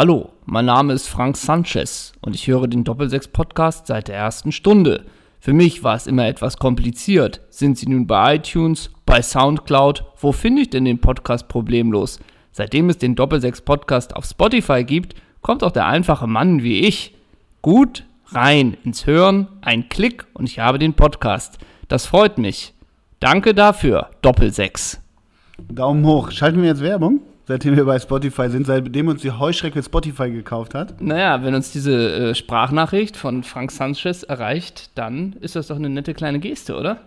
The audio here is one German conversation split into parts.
Hallo, mein Name ist Frank Sanchez und ich höre den Doppelsechs Podcast seit der ersten Stunde. Für mich war es immer etwas kompliziert. Sind Sie nun bei iTunes, bei Soundcloud? Wo finde ich denn den Podcast problemlos? Seitdem es den Doppelsechs Podcast auf Spotify gibt, kommt auch der einfache Mann wie ich gut rein ins Hören, ein Klick und ich habe den Podcast. Das freut mich. Danke dafür, Doppelsechs. Daumen hoch. Schalten wir jetzt Werbung? Seitdem wir bei Spotify sind, seitdem uns die Heuschrecke Spotify gekauft hat. Naja, wenn uns diese äh, Sprachnachricht von Frank Sanchez erreicht, dann ist das doch eine nette kleine Geste, oder?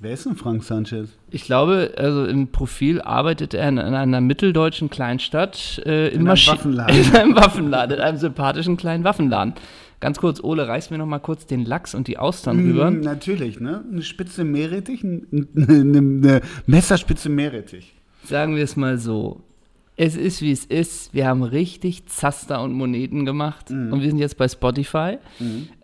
Wer ist denn Frank Sanchez? Ich glaube, also im Profil arbeitet er in, in einer mitteldeutschen Kleinstadt äh, In einem Waffenladen. In einem Waffenladen, in einem sympathischen kleinen Waffenladen. Ganz kurz, Ole, reiß mir noch mal kurz den Lachs und die Austern rüber. Mm, natürlich, ne? Eine Spitze Meerrettich, ein- eine, eine Messerspitze Meerrettich. Sagen wir es mal so. Es ist, wie es ist. Wir haben richtig Zaster und Moneten gemacht und wir sind jetzt bei Spotify.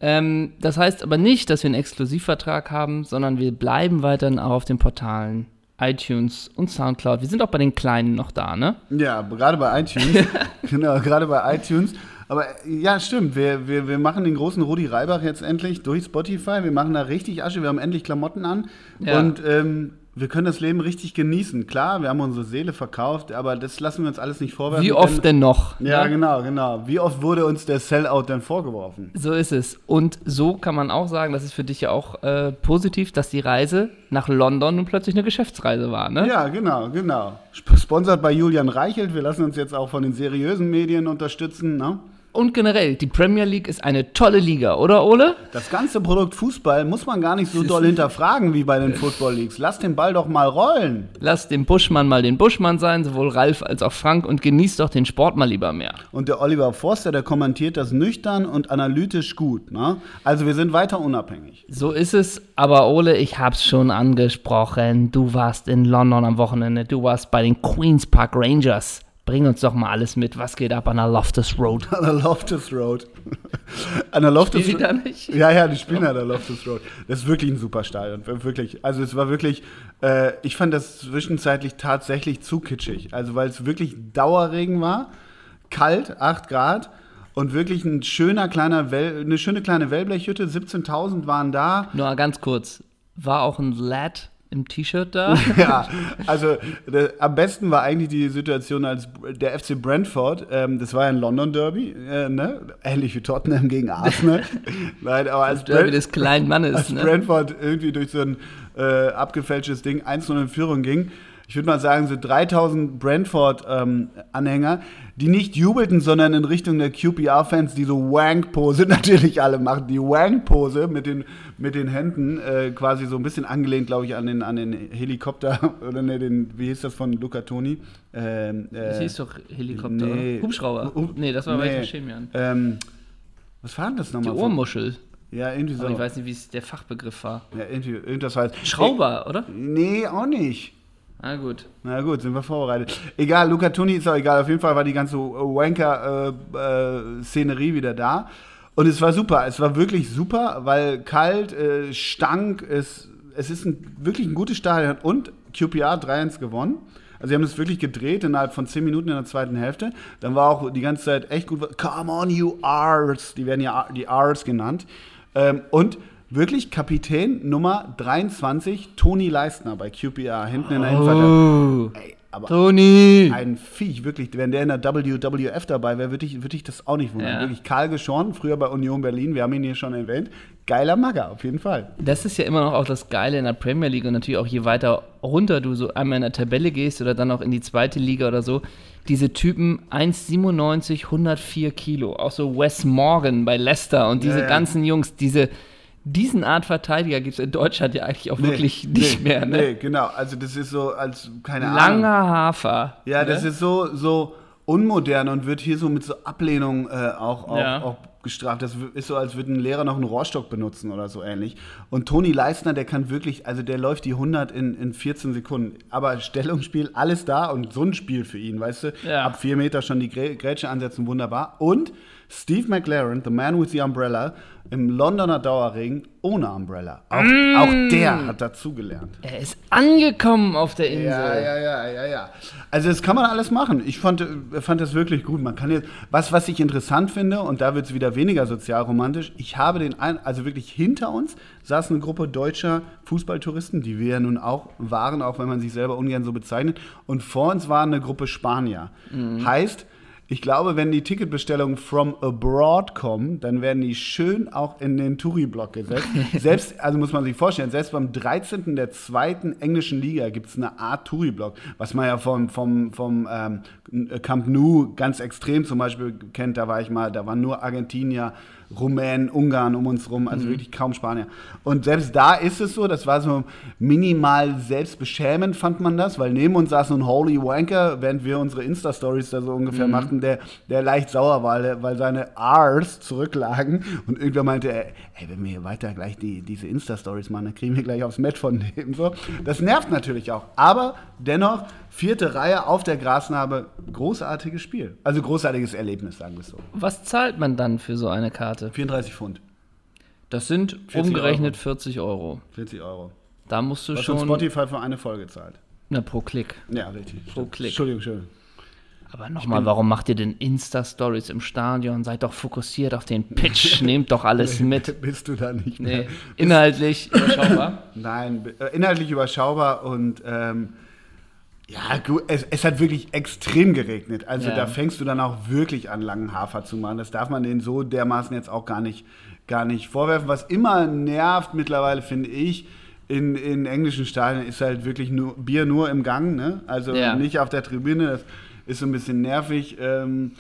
Ähm, das heißt aber nicht, dass wir einen Exklusivvertrag haben, sondern wir bleiben weiterhin auch auf den Portalen iTunes und Soundcloud. Wir sind auch bei den Kleinen noch da, ne? Ja, gerade bei iTunes. genau, gerade bei iTunes. Aber ja, stimmt. Wir, wir, wir machen den großen Rudi Reibach jetzt endlich durch Spotify. Wir machen da richtig Asche. Wir haben endlich Klamotten an. Ja. Und ähm, wir können das Leben richtig genießen. Klar, wir haben unsere Seele verkauft, aber das lassen wir uns alles nicht vorwerfen. Wie oft denn noch? Ja, ne? genau, genau. Wie oft wurde uns der Sellout denn vorgeworfen? So ist es. Und so kann man auch sagen, das ist für dich ja auch äh, positiv, dass die Reise nach London nun plötzlich eine Geschäftsreise war, ne? Ja, genau, genau. Sp- Sponsert bei Julian Reichelt. Wir lassen uns jetzt auch von den seriösen Medien unterstützen. Ne? Und generell, die Premier League ist eine tolle Liga, oder Ole? Das ganze Produkt Fußball muss man gar nicht so doll hinterfragen wie bei den Football Leagues. Lass den Ball doch mal rollen. Lass den Buschmann mal den Buschmann sein, sowohl Ralf als auch Frank, und genießt doch den Sport mal lieber mehr. Und der Oliver Forster, der kommentiert das nüchtern und analytisch gut. Ne? Also wir sind weiter unabhängig. So ist es, aber Ole, ich hab's schon angesprochen. Du warst in London am Wochenende, du warst bei den Queen's Park Rangers. Bring uns doch mal alles mit. Was geht ab an der Loftus Road? An der Loftus Road. An der Loftus die da nicht? Ja, ja, die spielen an der Loftus Road. Das ist wirklich ein super Stadion. Wirklich. Also es war wirklich, äh, ich fand das zwischenzeitlich tatsächlich zu kitschig. Also weil es wirklich Dauerregen war, kalt, 8 Grad und wirklich ein schöner kleiner, Well eine schöne kleine Wellblechhütte. 17.000 waren da. Nur ganz kurz. War auch ein Lad im T-Shirt da? Ja, also der, am besten war eigentlich die Situation, als der FC Brentford, ähm, das war ja ein London Derby, äh, ne? ähnlich wie Tottenham gegen Arsenal. Nein, aber als, Derby Brent- des kleinen Mannes, als ne? Brentford irgendwie durch so ein äh, abgefälschtes Ding 1-0 in Führung ging, ich würde mal sagen, so 3000 Brentford-Anhänger, die nicht jubelten, sondern in Richtung der QPR-Fans, die so Wank-Pose natürlich alle machen. Die Wank-Pose mit den, mit den Händen, äh, quasi so ein bisschen angelehnt, glaube ich, an den, an den Helikopter, oder ne, den, wie hieß das von Luca Toni? Ähm, äh, Das hieß doch Helikopter, nee. Hubschrauber. Hub- nee, das war bei nee. Chemian. Ähm, was war denn das Die nochmal? Ohrmuschel. Ja, irgendwie so. Aber ich weiß nicht, wie es der Fachbegriff war. ja, irgendwie, irgendwas heißt. Schrauber, oder? Nee, auch nicht. Na gut. Na gut, sind wir vorbereitet. Egal, Luca Toni ist auch egal. Auf jeden Fall war die ganze Wanker-Szenerie wieder da. Und es war super. Es war wirklich super, weil kalt, äh, stank. Es, es ist ein, wirklich ein gutes Stadion. Und QPR 3-1 gewonnen. Also sie haben es wirklich gedreht innerhalb von 10 Minuten in der zweiten Hälfte. Dann war auch die ganze Zeit echt gut. Come on, you R's. Die werden ja die R's genannt. Ähm, und wirklich Kapitän Nummer 23, Toni Leistner bei QPR, hinten in der. Oh, Ey, aber Toni! ein Viech, wirklich. Wenn der in der WWF dabei wäre, würde ich, würde ich das auch nicht wundern. Ja. Wirklich Karl Geschorn, früher bei Union Berlin, wir haben ihn hier schon erwähnt. Geiler Magger, auf jeden Fall. Das ist ja immer noch auch das Geile in der Premier League und natürlich auch je weiter runter du so einmal in der Tabelle gehst oder dann auch in die zweite Liga oder so. Diese Typen 1,97, 104 Kilo. Auch so Wes Morgan bei Leicester und diese Ja, ja. ganzen Jungs, diese, diesen Art Verteidiger gibt es in Deutschland ja eigentlich auch wirklich nicht nee, mehr. Ne? Nee, genau. Also das ist so, als, keine Ahnung. Langer Hafer. Ja, das ne? ist so, so unmodern und wird hier so mit so Ablehnung äh, auch, auch, Ja. auch abgestraft. Das ist so, als würde ein Lehrer noch einen Rohrstock benutzen oder so ähnlich. Und Toni Leistner, der kann wirklich, also der läuft die 100 in, in 14 Sekunden. Aber Stellungsspiel, alles da und so ein Spiel für ihn, weißt du? Ja. Ab vier Meter schon die Grä Grätsche ansetzen, wunderbar. Und Steve McLaren, The Man with the Umbrella, im Londoner Dauerregen ohne Umbrella. Auch, Mm. auch der hat dazugelernt. Er ist angekommen auf der Insel. Ja, ja, ja, ja, ja. Also das kann man alles machen. Ich fand, äh, fand das wirklich gut. Man kann jetzt, was, was ich interessant finde, und da wird es wieder weniger sozialromantisch, ich habe den, ein, also wirklich hinter uns saß eine Gruppe deutscher Fußballtouristen, die wir ja nun auch waren, auch wenn man sich selber ungern so bezeichnet. Und vor uns war eine Gruppe Spanier. Heißt, ich glaube, wenn die Ticketbestellungen from abroad kommen, dann werden die schön auch in den Touri-Block gesetzt. selbst, also muss man sich vorstellen, selbst beim 13. der zweiten englischen Liga gibt es eine Art Touri-Block, was man ja vom, vom, vom ähm, Camp Nou ganz extrem zum Beispiel kennt. Da war ich mal, da waren nur Argentinier, Rumänen, Ungarn um uns rum, also wirklich kaum Spanier. Und selbst da ist es so, das war so minimal selbstbeschämend, fand man das, weil neben uns saß so ein Holy Wanker, während wir unsere Insta-Stories da so ungefähr machten, der, der leicht sauer war, der- weil seine R's zurücklagen und irgendwer meinte, ey, ey, wenn wir hier weiter gleich die, diese Insta-Stories machen, dann kriegen wir gleich aufs Met von dem. So. Das nervt natürlich auch, aber dennoch, vierte Reihe auf der Grasnarbe, großartiges Spiel. Also großartiges Erlebnis, sagen wir es so. Was zahlt man dann für so eine Karte? 34 Pfund, Das sind 40 umgerechnet Euro. 40 Euro. 40 Euro. Da musst du Was schon schon. Spotify für eine Folge zahlt. Na, pro Klick. Ja, richtig. Pro Klick. Entschuldigung, Entschuldigung. Aber nochmal, warum macht ihr denn Insta-Stories im Stadion? Seid doch fokussiert auf den Pitch, nehmt doch alles mit. Bist du da nicht mehr? Nee, inhaltlich überschaubar. Nein, äh, inhaltlich überschaubar und ähm, ja, gut, es, es hat wirklich extrem geregnet. Also Ja. da fängst du dann auch wirklich an, langen Hafer zu machen. Das darf man denen so dermaßen jetzt auch gar nicht, gar nicht vorwerfen. Was immer nervt mittlerweile, finde ich, in, in englischen Stadien ist halt wirklich nur Bier nur im Gang, ne? Also Ja. nicht auf der Tribüne. Das ist so ein bisschen nervig. Ähm,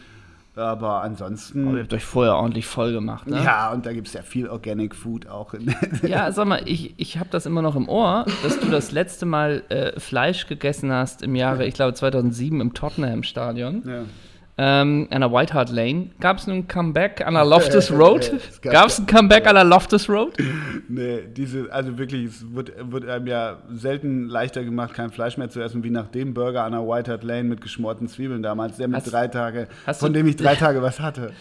aber ansonsten. Oh, ihr habt euch vorher ordentlich voll gemacht, ne? Ja, und da gibt es ja viel Organic Food auch. In Ja, sag mal, ich, ich habe das immer noch im Ohr, dass du das letzte Mal äh, Fleisch gegessen hast im Jahre, ich glaube 2007 im Tottenham-Stadion. ja. Ähm, an der White Hart Lane. Gab es ein Comeback an der Loftus Road? Gab- es ein Comeback an der Loftus Road? Nee, diese, also wirklich, es wird, wird einem ja selten leichter gemacht, kein Fleisch mehr zu essen, wie nach dem Burger an der White Hart Lane mit geschmorten Zwiebeln damals, der mit Hast- drei Tage, von du- dem ich drei Tage was hatte.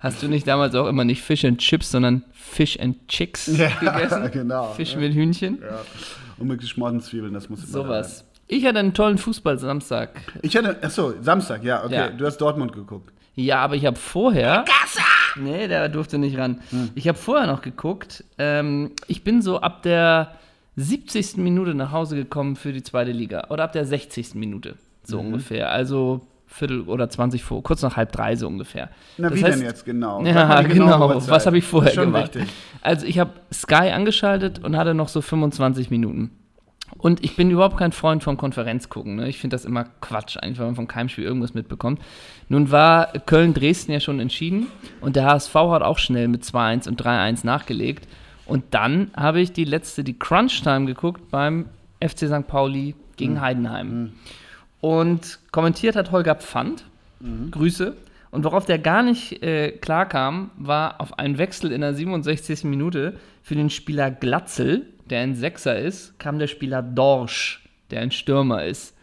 Hast du nicht damals auch immer nicht Fish and Chips, sondern Fish and Chicks gegessen? genau. Fisch mit Hühnchen? Ja. Und mit geschmorten Zwiebeln, das muss immer Sowas. Ich hatte einen tollen Fußball-Samstag. Ich hatte, achso, Samstag, ja, okay, Ja. du hast Dortmund geguckt. Ja, aber ich habe vorher. Nee, der durfte nicht ran. Ich habe vorher noch geguckt. Ähm, ich bin so ab der 70. Minute nach Hause gekommen für die zweite Liga. Oder ab der 60. Minute. So ungefähr. Also Viertel oder 20 vor, kurz nach halb drei so ungefähr. Na, Das wie heißt- denn jetzt genau? Ja, genau. Was habe ich vorher gemacht? wichtig. Also ich habe Sky angeschaltet und hatte noch so 25 Minuten. Und ich bin überhaupt kein Freund vom Konferenzgucken. Ne? Ich finde das immer Quatsch, eigentlich, wenn man vom Keimspiel irgendwas mitbekommt. Nun war Köln-Dresden ja schon entschieden und der HSV hat auch schnell mit 2-1 und 3-1 nachgelegt. Und dann habe ich die letzte, die Crunch-Time geguckt beim FC St. Pauli gegen Heidenheim. Und kommentiert hat Holger Pfand. Grüße. Und worauf der gar nicht äh, klar kam, war auf einen Wechsel in der 67. Minute für den Spieler Glatzel, der ein Sechser ist, kam der Spieler Dorsch, der ein Stürmer ist.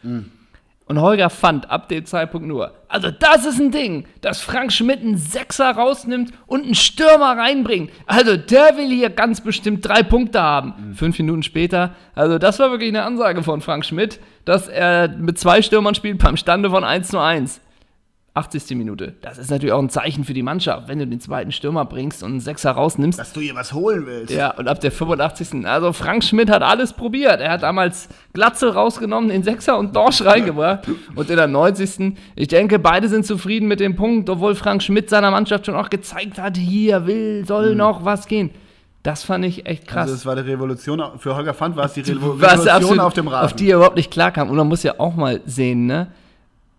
Und Holger fand ab dem Zeitpunkt nur, also das ist ein Ding, dass Frank Schmidt einen Sechser rausnimmt und einen Stürmer reinbringt. Also der will hier ganz bestimmt drei Punkte haben. Fünf Minuten später, also das war wirklich eine Ansage von Frank Schmidt, dass er mit zwei Stürmern spielt beim Stande von 1 zu 1. 80. Minute. Das ist natürlich auch ein Zeichen für die Mannschaft, wenn du den zweiten Stürmer bringst und einen Sechser rausnimmst. Dass du hier was holen willst. Ja, und ab der 85. Also Frank Schmidt hat alles probiert. Er hat damals Glatzel rausgenommen, den Sechser und Dorsch reingebracht. Und in der 90. Ich denke, beide sind zufrieden mit dem Punkt, obwohl Frank Schmidt seiner Mannschaft schon auch gezeigt hat, hier will, soll noch was gehen. Das fand ich echt krass. Also es war die Revolution, für Holger Fand war es die Revolution absolut, auf dem Rasen. auf die er überhaupt nicht klarkam. Und man muss ja auch mal sehen, ne?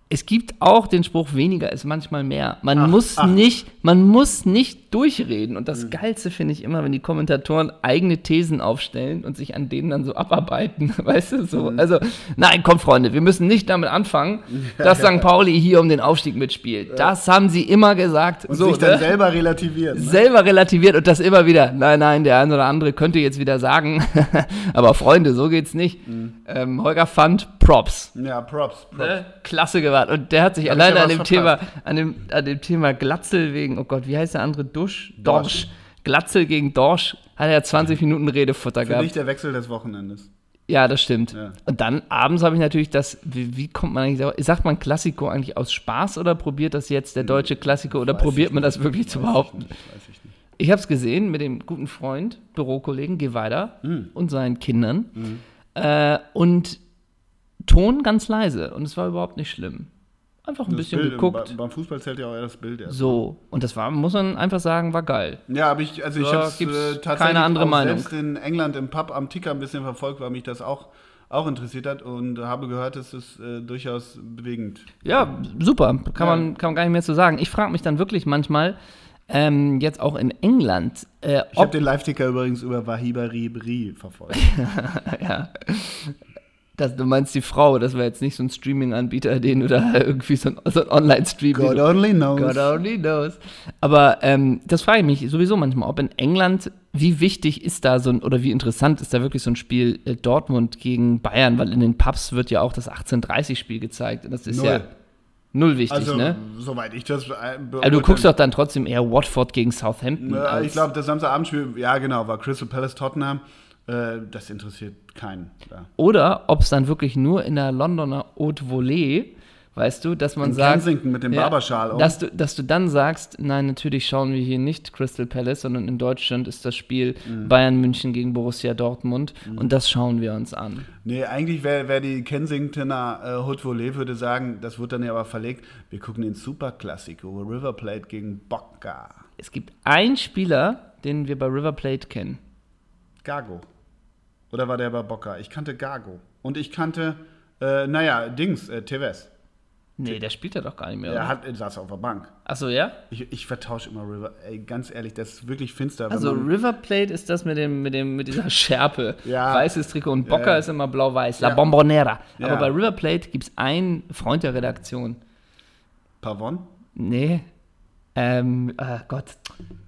Es gibt auch den Spruch, weniger ist manchmal mehr. Man Ach, muss ach. nicht, man muss nicht durchreden. Und Mhm. das Geilste finde ich immer, wenn die Kommentatoren eigene Thesen aufstellen und sich an denen dann so abarbeiten. Weißt du, so. Mhm. Also, nein, komm, Freunde, wir müssen nicht damit anfangen, dass St. Pauli hier um den Aufstieg mitspielt. Das haben sie immer gesagt. Und so, sich dann ne? selber relativieren. Ne? selber relativiert und das immer wieder. Nein, nein, der eine oder andere könnte jetzt wieder sagen, aber Freunde, so geht's nicht. Mhm. Ähm, Holger Fand, Props. Ja, Props. Props. Ne? Klasse gemacht. Und der hat sich Hab alleine ja an dem, Thema, an, dem, an dem Thema Glatzel wegen, oh Gott, wie heißt der andere? Dusch? Dorsch. Dorsch. Glatzel gegen Dorsch hat er 20 Minuten Redefutter Für gehabt. dich der Wechsel des Wochenendes. Ja, das stimmt. Ja. Und dann abends habe ich natürlich das, wie, wie kommt man eigentlich, sagt man Klassiko eigentlich aus Spaß oder probiert das jetzt der deutsche Klassiko oder Weiß probiert ich man das wirklich zu ich behaupten? nicht, Weiß ich nicht. Ich habe es gesehen mit dem guten Freund, Bürokollegen Geweider Hm. und seinen Kindern. Äh, und Ton ganz leise. Und es war überhaupt nicht schlimm. Einfach ein Das bisschen Bild, geguckt. Beim, beim Fußball zählt ja auch eher das Bild erst. So. Und das war, muss man einfach sagen, war geil. Ja, aber ich, also ich habe es äh, tatsächlich keine andere auch Meinung. selbst in England im Pub am Ticker ein bisschen verfolgt, weil mich das auch, auch interessiert hat und habe gehört, es ist äh, durchaus bewegend. Ja, super. Kann, Ja. man, kann man gar nicht mehr zu sagen. Ich frage mich dann wirklich manchmal, ähm, jetzt auch in England, äh, Ich habe den Live-Ticker übrigens über Wahiba Ribri verfolgt. ja. Das, du meinst die Frau, das war jetzt nicht so ein Streaming-Anbieter, den du da irgendwie so ein, so ein Online-Streaming. God only knows. God only knows. Aber ähm, das frage ich mich sowieso manchmal, ob in England, wie wichtig ist da so ein, oder wie interessant ist da wirklich so ein Spiel äh, Dortmund gegen Bayern, weil in den Pubs wird ja auch das 1830-Spiel gezeigt. Und das ist Null. ja null wichtig, Also, ne? soweit ich das. Äh, Also du guckst doch dann trotzdem eher Watford gegen Southampton. Na, ich glaube, das Samstagabendspiel, ja genau, war Crystal Palace Tottenham. Äh, das interessiert keinen. Ja. Oder ob es dann wirklich nur in der Londoner Haute Volée, weißt du, dass man In sagt. Kensington mit dem Barberschal um. dass, du, dass du dann sagst, nein, natürlich schauen wir hier nicht Crystal Palace, sondern in Deutschland ist das Spiel Mhm. Bayern München gegen Borussia Dortmund und das schauen wir uns an. Nee, eigentlich wäre wär die Kensingtoner äh, Haute Volée würde sagen, das wird dann ja aber verlegt, wir gucken den Superklassiko, River Plate gegen Boca. Es gibt einen Spieler, den wir bei River Plate kennen. Gago. Oder war der bei Boca? Ich kannte Gago. Und ich kannte, äh, naja, Dings, äh, Tevez. Nee, der spielt ja doch gar nicht mehr. Er oder? hat, saß auf der Bank. Achso, ja? Ich, ich vertausche immer River. Ey, ganz ehrlich, das ist wirklich finster. Also River Plate ist das mit dem mit dem mit dieser Schärpe, Ja. weißes Trikot und Boca Ja. ist immer blau-weiß, La. Bombonera. Aber bei River Plate gibt es einen Freund der Redaktion. Pavon? Nee. Ähm, ah Gott.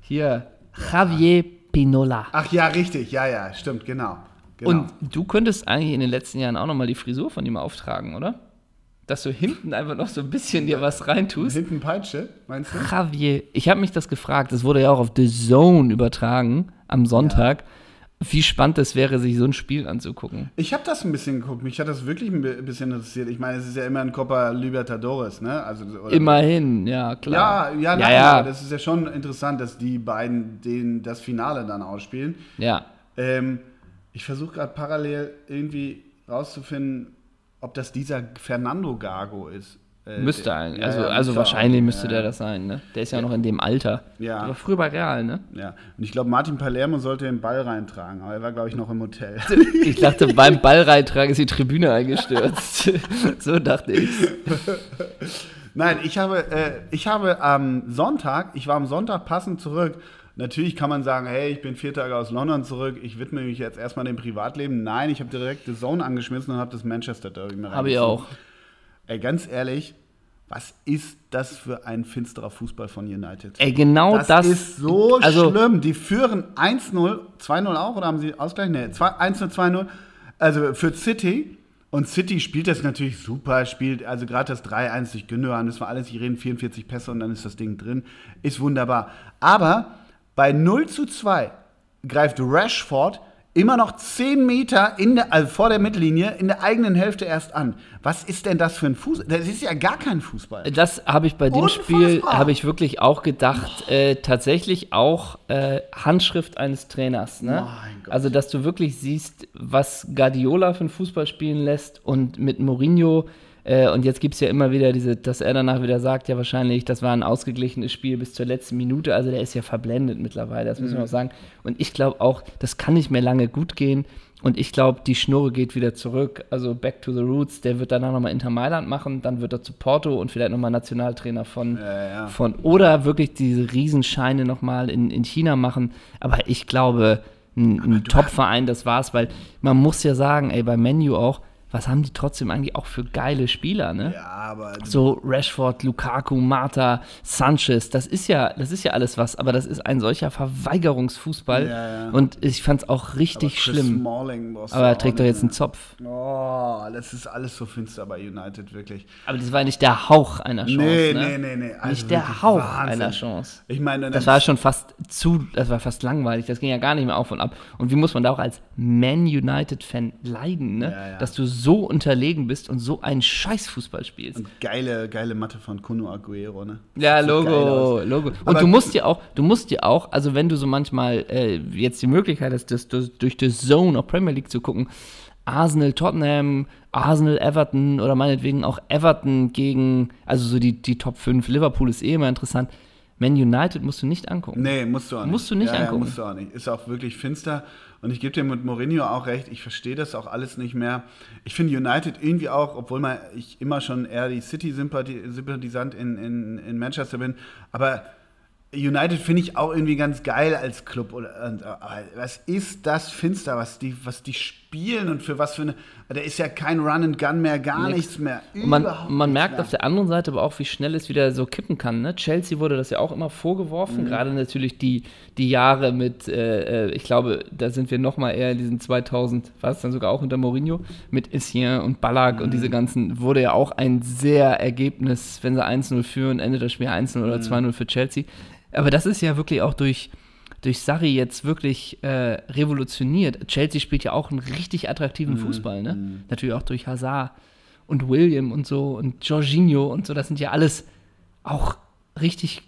Hier Javier Pinola. Ach ja, richtig. Ja, ja, stimmt, genau. Genau. Und du könntest eigentlich in den letzten Jahren auch nochmal die Frisur von ihm auftragen, oder? Dass du hinten einfach noch so ein bisschen dir was reintust. hinten Peitsche, meinst du? Javier, ich habe mich das gefragt, das wurde ja auch auf The Zone übertragen am Sonntag, wie spannend es wäre, sich so ein Spiel anzugucken. Ich habe das ein bisschen geguckt. Mich hat das wirklich ein bi- bisschen interessiert. Ich meine, es ist ja immer ein Copa Libertadores, ne? Also, Immerhin, ja, klar. Ja, ja, ja, ja. das ist ja schon interessant, dass die beiden den, das Finale dann ausspielen. ja. Ähm, ich versuche gerade parallel irgendwie rauszufinden, ob das dieser Fernando Gago ist. Äh, Müsste der- eigentlich. ja, Also, ja, also wahrscheinlich auch. müsste Ja, der ja. das sein, ne? Der ist ja noch in dem Alter. Ja. Aber früher bei Real, ne? Ja, und ich glaube, Martin Palermo sollte den Ball reintragen, aber er war, glaube ich, noch im Hotel. Ich dachte, beim Ballreintragen ist die Tribüne eingestürzt. so dachte ich. Nein, ich habe, äh, ich habe am Sonntag, ich war am Sonntag passend zurück. Natürlich kann man sagen, hey, ich bin vier Tage aus London zurück, ich widme mich jetzt erstmal dem Privatleben. Nein, ich habe direkt The Zone angeschmissen und habe das Manchester Derby mir Habe ich auch. Ey, ganz ehrlich, was ist das für ein finsterer Fußball von United? Ey, genau das, das. ist so also, schlimm. Die führen 1-0, 2-0 auch oder haben sie Ausgleich? Nee, 2 1-0, 2-0. Also für City. Und City spielt das natürlich super, spielt also gerade das 3-1 durch Gündogan, das war alles, die reden 44 Pässe und dann ist das Ding drin. Ist wunderbar. Aber bei 0 zu 2 greift Rashford immer noch 10 Meter in der, also vor der Mittellinie in der eigenen Hälfte erst an. Was ist denn das für ein Fußball? Das ist ja gar kein Fußball. Das habe ich bei dem Unfassbar. Spiel, habe ich wirklich auch gedacht, äh, tatsächlich auch äh, Handschrift eines Trainers. Ne? Also, dass du wirklich siehst, was Guardiola für einen Fußball spielen lässt und mit Mourinho Äh, und jetzt gibt es ja immer wieder diese, dass er danach wieder sagt, ja wahrscheinlich, das war ein ausgeglichenes Spiel bis zur letzten Minute. Also der ist ja verblendet mittlerweile, das müssen wir auch sagen. Und ich glaube auch, das kann nicht mehr lange gut gehen. Und ich glaube, die Schnurre geht wieder zurück. Also back to the roots. Der wird danach nochmal Inter Mailand machen, dann wird er zu Porto und vielleicht nochmal Nationaltrainer von, Ja, ja. von oder wirklich diese Riesenscheine nochmal in, in China machen. Aber ich glaube, ein, ein Top-Verein, das war's, weil man muss ja sagen, ey, bei Menu auch, was haben die trotzdem eigentlich auch für geile Spieler, ne? Ja, aber So Rashford, Lukaku, Mata, Sanchez, das ist ja, das ist ja alles was, aber das ist ein solcher Verweigerungsfußball Ja, ja. und ich fand es auch richtig Chris schlimm. Smalling Aber er trägt doch jetzt einen. Zopf. Oh, das ist alles so finster bei United, wirklich. Aber das war nicht der Hauch einer Chance, nee, ne? nee, nee, nee. Also Nicht der Hauch Wahnsinn. einer Chance. Ich meine, Das war schon fast zu, das war fast langweilig, das ging ja gar nicht mehr auf und ab. Und wie muss man da auch als Man United-Fan leiden, ne? Dass du so unterlegen bist und so einen Scheißfußball spielst. Und geile, geile Matte von Kuno Aguero, ne? Ja, so Logo. Logo. Und Aber- du musst dir auch, du musst dir auch, also wenn du so manchmal äh, jetzt die Möglichkeit hast, das, das durch die Zone auf Premier League zu gucken, Arsenal, Tottenham, Arsenal, Everton oder meinetwegen auch Everton gegen, also so die, die Top 5, Liverpool ist eh immer interessant. Man United musst du nicht angucken. Nee, musst du auch nicht. Musst du nicht ja, angucken. Ja, musst du auch nicht. Ist auch wirklich finster. Und ich gebe dir mit Mourinho auch recht, ich verstehe das auch alles nicht mehr. Ich finde United irgendwie auch, obwohl man, ich immer schon eher die City-Sympathisant in, in, in Manchester bin, aber United finde ich auch irgendwie ganz geil als Club. Und, aber was ist das finster, was die, was die spielen und für was für eine. Da ist ja kein Run and Gun mehr, gar Nix. nichts mehr. Und man, man merkt mehr. auf der anderen Seite aber auch, wie schnell es wieder so kippen kann. Ne? Chelsea wurde das ja auch immer vorgeworfen, Mhm. gerade natürlich die, die Jahre mit, äh, äh, ich glaube, da sind wir nochmal eher in diesen 2000, war es dann sogar auch unter Mourinho, mit Essien und Ballack und Mhm. diese ganzen, wurde ja auch ein sehr Ergebnis, wenn sie 1-0 führen, endet das Spiel 1-0 Mhm. oder 2-0 für Chelsea. Aber das ist ja wirklich auch durch, durch Sarri jetzt wirklich äh, revolutioniert. Chelsea spielt ja auch einen richtig attraktiven Mhm. Fußball, ne? Natürlich auch durch Hazard und William und so und Jorginho und so. Das sind ja alles auch richtig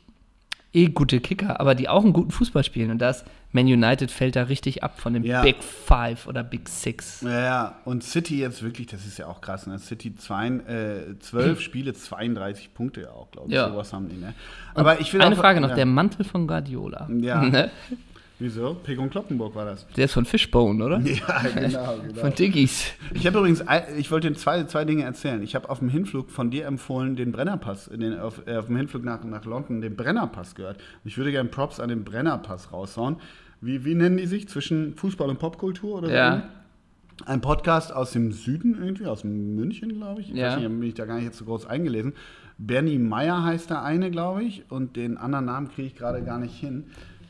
eh gute Kicker, aber die auch einen guten Fußball spielen. Und das Man United fällt da richtig ab von dem Ja. Big Five oder Big Six. Ja, ja, und City jetzt wirklich, das ist ja auch krass, ne? City zwei, äh, 12 Spiele, 32 Punkte ja auch, glaube ich. Ja. Sowas haben die, ne? Aber ich will Eine auch- Frage noch, ja. der Mantel von Guardiola. Ja. Ne? Wieso? Pegon Kloppenburg war das. Der ist von Fishbone, oder? Ja, genau, genau. Von Diggies. Ich habe übrigens, ich wollte zwei, zwei Dinge erzählen. Ich habe auf dem Hinflug von dir empfohlen, den Brennerpass, den, auf, äh, auf dem Hinflug nach, nach London, den Brennerpass gehört. Ich würde gerne Props an den Brennerpass raushauen. Wie, wie nennen die sich? Zwischen Fußball und Popkultur oder so? Ja. Ein Podcast aus dem Süden irgendwie, aus München, glaube ich. Ich Ja. weiß nicht, bin ich da gar nicht so groß eingelesen. Bernie Meyer heißt der eine, glaube ich, und den anderen Namen kriege ich gerade gar nicht hin.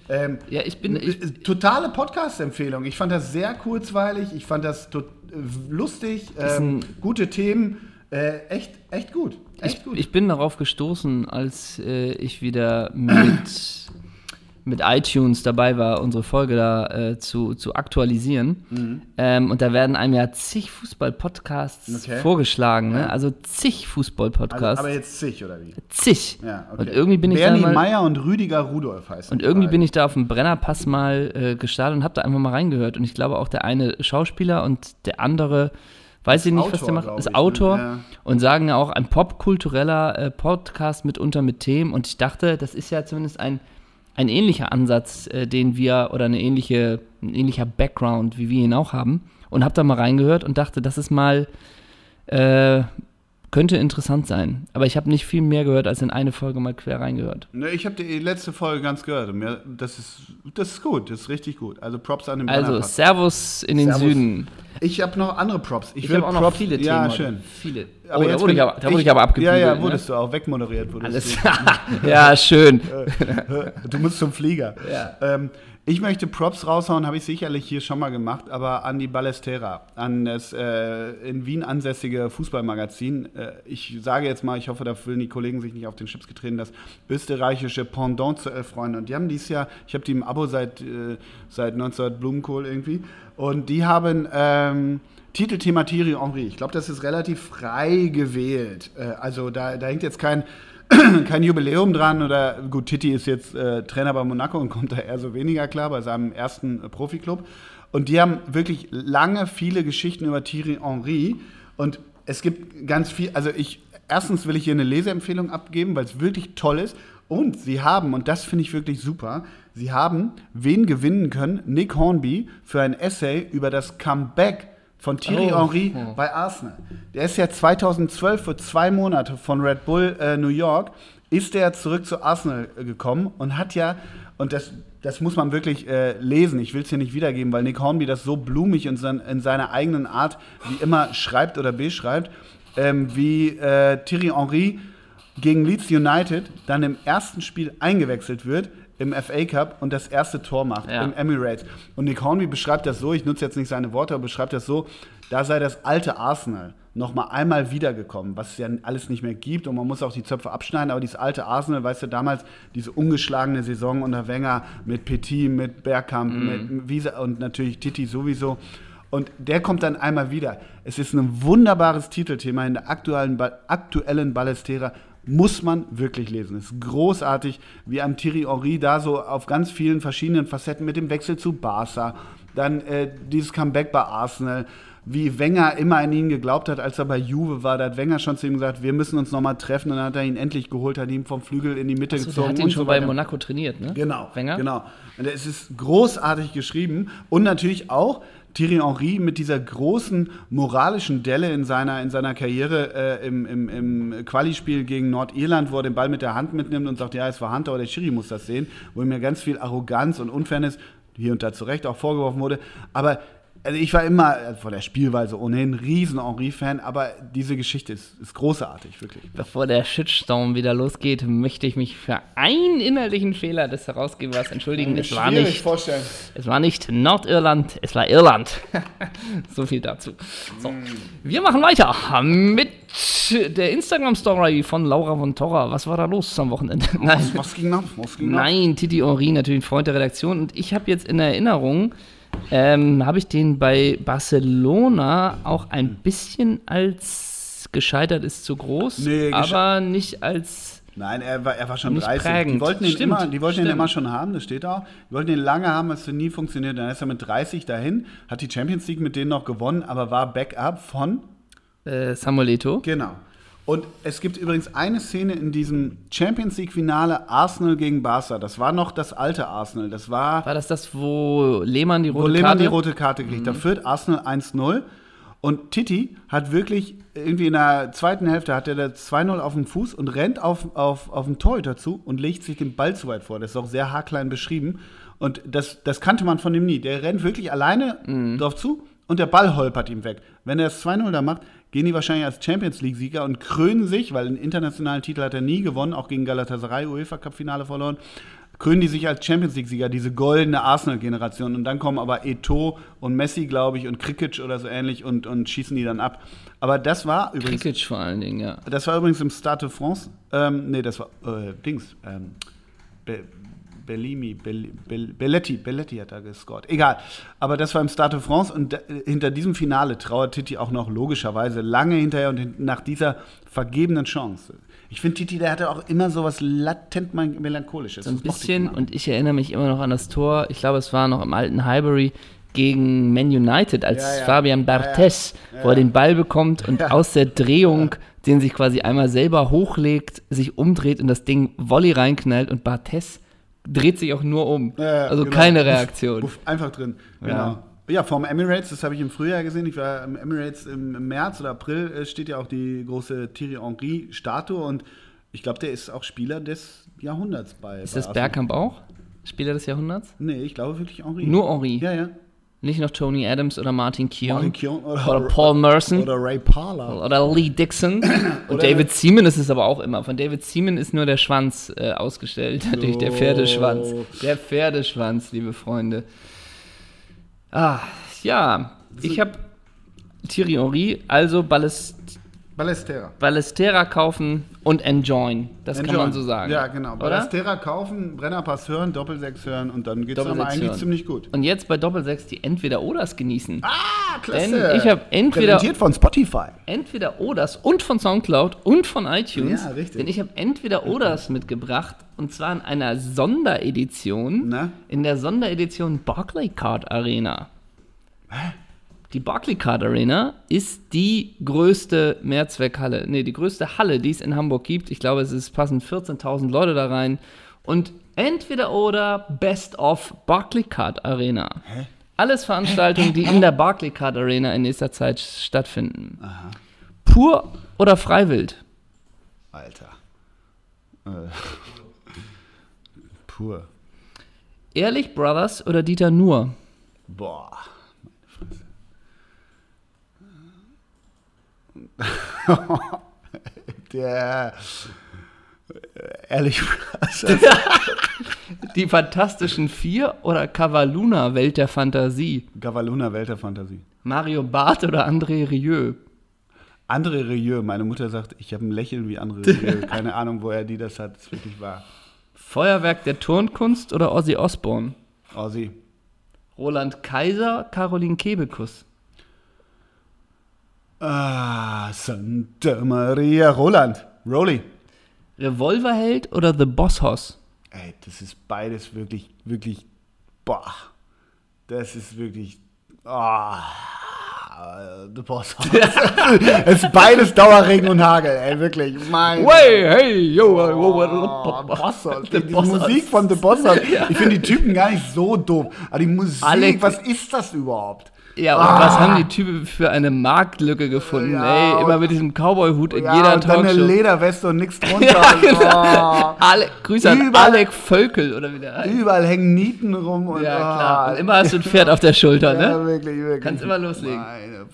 Ähm, Ja, ich bin. Ich, Totale Podcast-Empfehlung. Ich fand das sehr kurzweilig. Ich fand das tot, äh, lustig. Ähm, gute Themen. Äh, echt, echt gut. Echt ich, gut. ich bin darauf gestoßen, als äh, ich wieder mit, mit iTunes dabei war, unsere Folge da äh, zu, zu aktualisieren. Mhm. Ähm, und da werden einem ja zig Fußball-Podcasts Okay. vorgeschlagen. Ne? Ja. Also zig also, Fußball-Podcasts. aber jetzt zig, oder wie? zig. Ja, okay. Und irgendwie bin ich Bernie da mal, Meyer und Rüdiger Rudolf heißt Und irgendwie bin ich da auf dem Brennerpass mal äh, gestartet und habe da einfach mal reingehört. Und ich glaube auch der eine Schauspieler und der andere, weiß ich nicht, was Autor, der macht, ist ich, ne? Autor Ja. und sagen ja auch ein popkultureller äh, Podcast mitunter mit Themen. Und ich dachte, das ist ja zumindest ein, ein ähnlicher Ansatz, äh, den wir oder eine ähnliche, ein ähnlicher Background, wie wir ihn auch haben. Und habe da mal reingehört und dachte, das ist mal äh, könnte interessant sein. Aber ich habe nicht viel mehr gehört, als in eine Folge mal quer reingehört. Ne, ich habe die letzte Folge ganz gehört. Und mir, das, ist, das ist gut, das ist richtig gut. Also Props an den Also. Servus in den Servus. Süden. Ich habe noch andere Props. Ich, Ich will habe auch noch Props, viele Themen. Ja, schön. Viele. Aber oh, da jetzt wurde, ich aber, da wurde ich aber abgebügelt. Ja, ja, ne? wurdest du auch wegmoderiert. Wurdest Alles. du. ja, schön. Du musst zum Flieger. Ja. Ähm, ich möchte Props raushauen, habe ich sicherlich hier schon mal gemacht, aber an die Ballestera, an das äh, in Wien ansässige Fußballmagazin. Äh, ich sage jetzt mal, ich hoffe, da fühlen die Kollegen sich nicht auf den Chips getreten, das österreichische Pendant zu Elf Freunde. Und die haben dieses Jahr, ich habe die im Abo seit, äh, seit 1900 Blumenkohl irgendwie, und die haben ähm, Titelthema Thierry Henry. Ich glaube, das ist relativ frei gewählt. Äh, also da, da hängt jetzt kein kein Jubiläum dran oder gut, Titi ist jetzt äh, Trainer bei Monaco und kommt da eher so weniger klar bei seinem ersten äh, Profiklub. Und die haben wirklich lange viele Geschichten über Thierry Henry und es gibt ganz viel, also ich, erstens will ich hier eine Leseempfehlung abgeben, weil es wirklich toll ist. Und sie haben, und das finde ich wirklich super, sie haben wen gewinnen können? Nick Hornby für ein Essay über das Comeback von Thierry Oh. Henry Oh. bei Arsenal. Der ist ja 2012 für zwei Monate von Red Bull äh, New York, ist der zurück zu Arsenal äh, gekommen und hat ja, und das, das muss man wirklich äh, lesen, ich will es hier nicht wiedergeben, weil Nick Hornby das so blumig in, sein, in seiner eigenen Art wie immer schreibt oder beschreibt, ähm, wie äh, Thierry Henry gegen Leeds United dann im ersten Spiel eingewechselt wird im FA Cup und das erste Tor macht Ja. im Emirates. Und Nick Hornby beschreibt das so, ich nutze jetzt nicht seine Worte, aber beschreibt das so, da sei das alte Arsenal noch mal einmal wiedergekommen, was es ja alles nicht mehr gibt und man muss auch die Zöpfe abschneiden, aber dieses alte Arsenal, weißt du, damals diese ungeschlagene Saison unter Wenger mit Petit, mit Bergkamp, mit Wiese und natürlich Titi sowieso. Und der kommt dann einmal wieder. Es ist ein wunderbares Titelthema in der aktuellen, Ba- aktuellen Ballestera. Muss man wirklich lesen. Es ist großartig, wie am Thierry Henry da so auf ganz vielen verschiedenen Facetten mit dem Wechsel zu Barca, dann äh, dieses Comeback bei Arsenal, wie Wenger immer an ihn geglaubt hat, als er bei Juve war. Da hat Wenger schon zu ihm gesagt, wir müssen uns nochmal treffen. Und dann hat er ihn endlich geholt, hat ihn vom Flügel in die Mitte So, der gezogen. hat ihn und schon bei. Monaco trainiert, ne? Genau, Wenger? genau. Und es ist großartig geschrieben und natürlich auch Thierry Henry mit dieser großen moralischen Delle in seiner, in seiner Karriere äh, im, im, im Quali-Spiel gegen Nordirland, wo er den Ball mit der Hand mitnimmt und sagt, ja, es war Hand, aber der Schiri muss das sehen, wo ihm ja ganz viel Arroganz und Unfairness hier und da zu Recht auch vorgeworfen wurde. Aber also ich war immer äh, von der Spielweise ohnehin ein riesen Henry-Fan, aber diese Geschichte ist, ist großartig, wirklich. Bevor der Shitstorm wieder losgeht, möchte ich mich für einen innerlichen Fehler des Herausgebers entschuldigen. Es war, nicht, vorstellen. es war nicht Nordirland, es war Irland. so viel dazu. So. Wir machen weiter mit der Instagram-Story von Laura von Torra. Was war da los am Wochenende? Nein. Was, was ging ab? Was ging? Nein, Titi Henry, natürlich ein Freund der Redaktion. Und ich habe jetzt in Erinnerung, ähm, habe ich den bei Barcelona auch ein bisschen als gescheitert ist zu groß, Nee, aber nicht als. Nein, er war, er war schon Nicht 30. Die prägend. wollten ihn, Stimmt, immer, die wollten ihn immer schon haben, das steht auch. Die wollten ihn lange haben, es hat nie funktioniert. Dann ist er mit 30 dahin, hat die Champions League mit denen noch gewonnen, aber war Backup von. Äh, Samuel Eto'o. Genau. Und es gibt übrigens eine Szene in diesem Champions League-Finale Arsenal gegen Barca. Das war noch das alte Arsenal. Das war War das das, wo Lehmann die rote wo Lehmann Karte? die rote Karte kriegt. Da führt Arsenal 1-0. Und Titi hat wirklich irgendwie in der zweiten Hälfte hat er das 2-0 auf dem Fuß und rennt auf, auf, auf den Torhüter zu und legt sich den Ball zu weit vor. Das ist auch sehr haarklein beschrieben. Und das, das kannte man von ihm nie. Der rennt wirklich alleine drauf zu und der Ball holpert ihm weg. Wenn er das 2-0 da macht, gehen die wahrscheinlich als Champions League-Sieger und krönen sich, weil einen internationalen Titel hat er nie gewonnen, auch gegen Galatasaray, UEFA-Cup-Finale verloren, krönen die sich als Champions League-Sieger, diese goldene Arsenal-Generation. Und dann kommen aber Eto'o und Messi, glaube ich, und Krikic oder so ähnlich und, und schießen die dann ab. Aber das war übrigens, Krikic vor allen Dingen, ja. das war übrigens im Stade de France. Ähm, nee, das war äh, Dings. Ähm, Be Bellimi, Bell Bell Belletti, Belletti hat da gescored. Egal. Aber das war im Stade de France und da, hinter diesem Finale trauert Titi auch noch logischerweise lange hinterher und nach dieser vergebenen Chance. Ich finde, Titi, der hatte auch immer so was latent melancholisches. So ein Das ich bisschen, immer. und ich erinnere mich immer noch an das Tor, ich glaube, es war noch im alten Highbury gegen Man United, als Ja, ja. Fabian Barthez, wo er den Ball bekommt und Ja. aus der Drehung den sich quasi einmal selber hochlegt, sich umdreht und das Ding Volley reinknallt und Barthez dreht sich auch nur um. Ja, ja, also genau. keine Reaktion. Puff, einfach drin. Ja. Genau. Ja, vom Emirates, das habe ich im Frühjahr gesehen. Ich war im Emirates im, im März oder April, äh, steht ja auch die große Thierry Henry-Statue und ich glaube, der ist auch Spieler des Jahrhunderts bei. Ist bei das. Bergkamp auch? Spieler des Jahrhunderts? Nee, ich glaube wirklich Henry. Nur Henri. Ja, ja. Nicht noch Tony Adams oder Martin Keown. Martin Keown oder, Oder Paul Merson. Oder Ray Parler. Oder Lee Dixon. Und Oder- David Seaman ist es aber auch immer. Von David Seaman ist nur der Schwanz äh, ausgestellt. Natürlich der. Pferdeschwanz. Der Pferdeschwanz, liebe Freunde. Ah, ja. Ich habe Thierry Henry, also Ballest Ballestera. Ballestera kaufen und enjoyen. Das kann Enjoy. man so sagen. Ja, genau. Oder? Ballestera kaufen, Brennerpass hören, Doppelsechs hören und dann geht es Doppelsechs eigentlich hören. ziemlich gut. Und jetzt bei Doppelsechs die Entweder-Oders genießen. Ah, Denn ich habe entweder Präsentiert von Spotify. entweder Oders und von Soundcloud und von iTunes. Ja, richtig. Denn ich habe entweder Oders mitgebracht und zwar in einer Sonderedition. Na? In der Sonderedition Barclaycard Arena. Die Barclaycard Arena ist die größte Mehrzweckhalle, nee, die größte Halle, die es in Hamburg gibt. Ich glaube, es ist, passen 14.000 Leute da rein. Und entweder oder Best of Barclaycard Arena. Hä? Alles Veranstaltungen, die in der Barclaycard Arena in nächster Zeit stattfinden. Pur oder Freiwild? Alter. Äh. Pur. Ehrlich Brothers oder Dieter Nuhr? Boah. Der. äh, Ehrlich, Die Fantastischen Vier oder Cavaluna Welt der Fantasie? Gavaluna Welt der Fantasie. Mario Barth oder André Rieu? André Rieu, meine Mutter sagt, ich habe ein Lächeln wie André Rieu. Keine Ahnung, woher die das hat. Das ist wirklich wahr. Feuerwerk der Turnkunst oder Ozzy Osbourne? Ossi. Roland Kaiser, Caroline Kebekus? Ah, Santa Maria. Roland. Rolly. Revolverheld oder The Boss Hoss? Ey, das ist beides wirklich, wirklich. Boah. Das ist wirklich. Ah. The Boss. es ist beides Dauerregen und Hagel, ey, wirklich. Mein hey, yo, Oh, Bosshaus. The Die, die. Musik von The Bosshaus. Ich finde die Typen gar nicht so doof. Aber die Musik, Alec- was ist das überhaupt? Ja, und was haben die Typen für eine Marktlücke gefunden? Ja, Ey, immer mit diesem Cowboy-Hut in Ja, jeder und dann eine Talkshow. Lederweste und nichts drunter. Ja, genau. Ale Grüße an Überall- Alec Völkel oder wie der oh, heißt. überall hängen Nieten rum. Und, Ja, oh, klar. Und immer hast du ein Pferd auf der Schulter, Ja, ne? wirklich, wirklich. Kannst immer loslegen.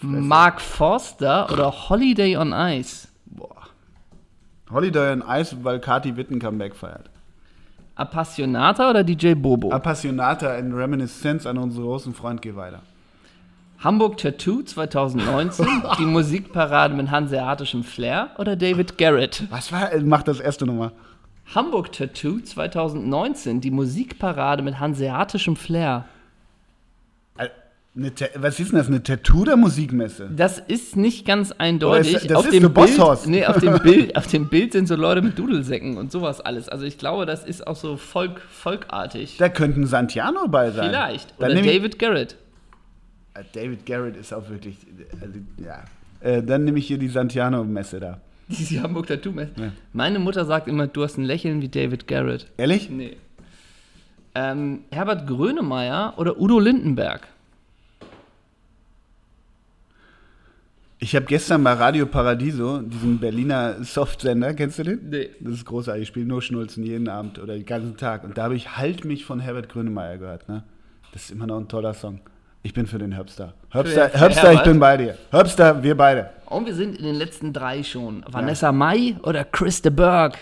Mark Forster oder Holiday on Ice? Boah. Holiday on Ice, weil Kati Witten Comeback feiert. Appassionata oder DJ Bobo? Appassionata in Reminiszenz an unseren großen Freund Geh weiter. Hamburg Tattoo 2019, die Musikparade mit hanseatischem Flair oder David Garrett? Was war? äh, Mach das erste nochmal. Hamburg Tattoo 2019, die Musikparade mit hanseatischem Flair. Äh, Was ist denn das? Eine Tattoo- oder Musikmesse? Das ist nicht ganz eindeutig. Ist- das auf ist dem Bild, nee, auf dem Bild, auf dem Bild sind so Leute mit Dudelsäcken und sowas alles. Also ich glaube, das ist auch so Volk, volkartig. Da könnten Santiano bei sein. Vielleicht. Dann Oder David Garrett. David Garrett ist auch wirklich. Also, ja. Äh, dann nehme ich hier die Santiano-Messe da. Die Hamburg Tattoo Messe. Ja. Meine Mutter sagt immer, du hast ein Lächeln wie David Garrett. Ehrlich? Nee. Ähm, Herbert Grönemeyer oder Udo Lindenberg? Ich habe gestern bei Radio Paradiso, diesem Berliner Softsender, kennst du den? Nee. Das ist großartig. Ich spiele nur Schnulzen jeden Abend oder den ganzen Tag. Und da habe ich Halt mich von Herbert Grönemeyer gehört. Ne? Das ist immer noch ein toller Song. Ich bin für den Herbster. Herbster, für Herbster ich bin bei dir. Herbster, wir beide. Und wir sind in den letzten drei schon. Vanessa Mai oder Chris de Burgh?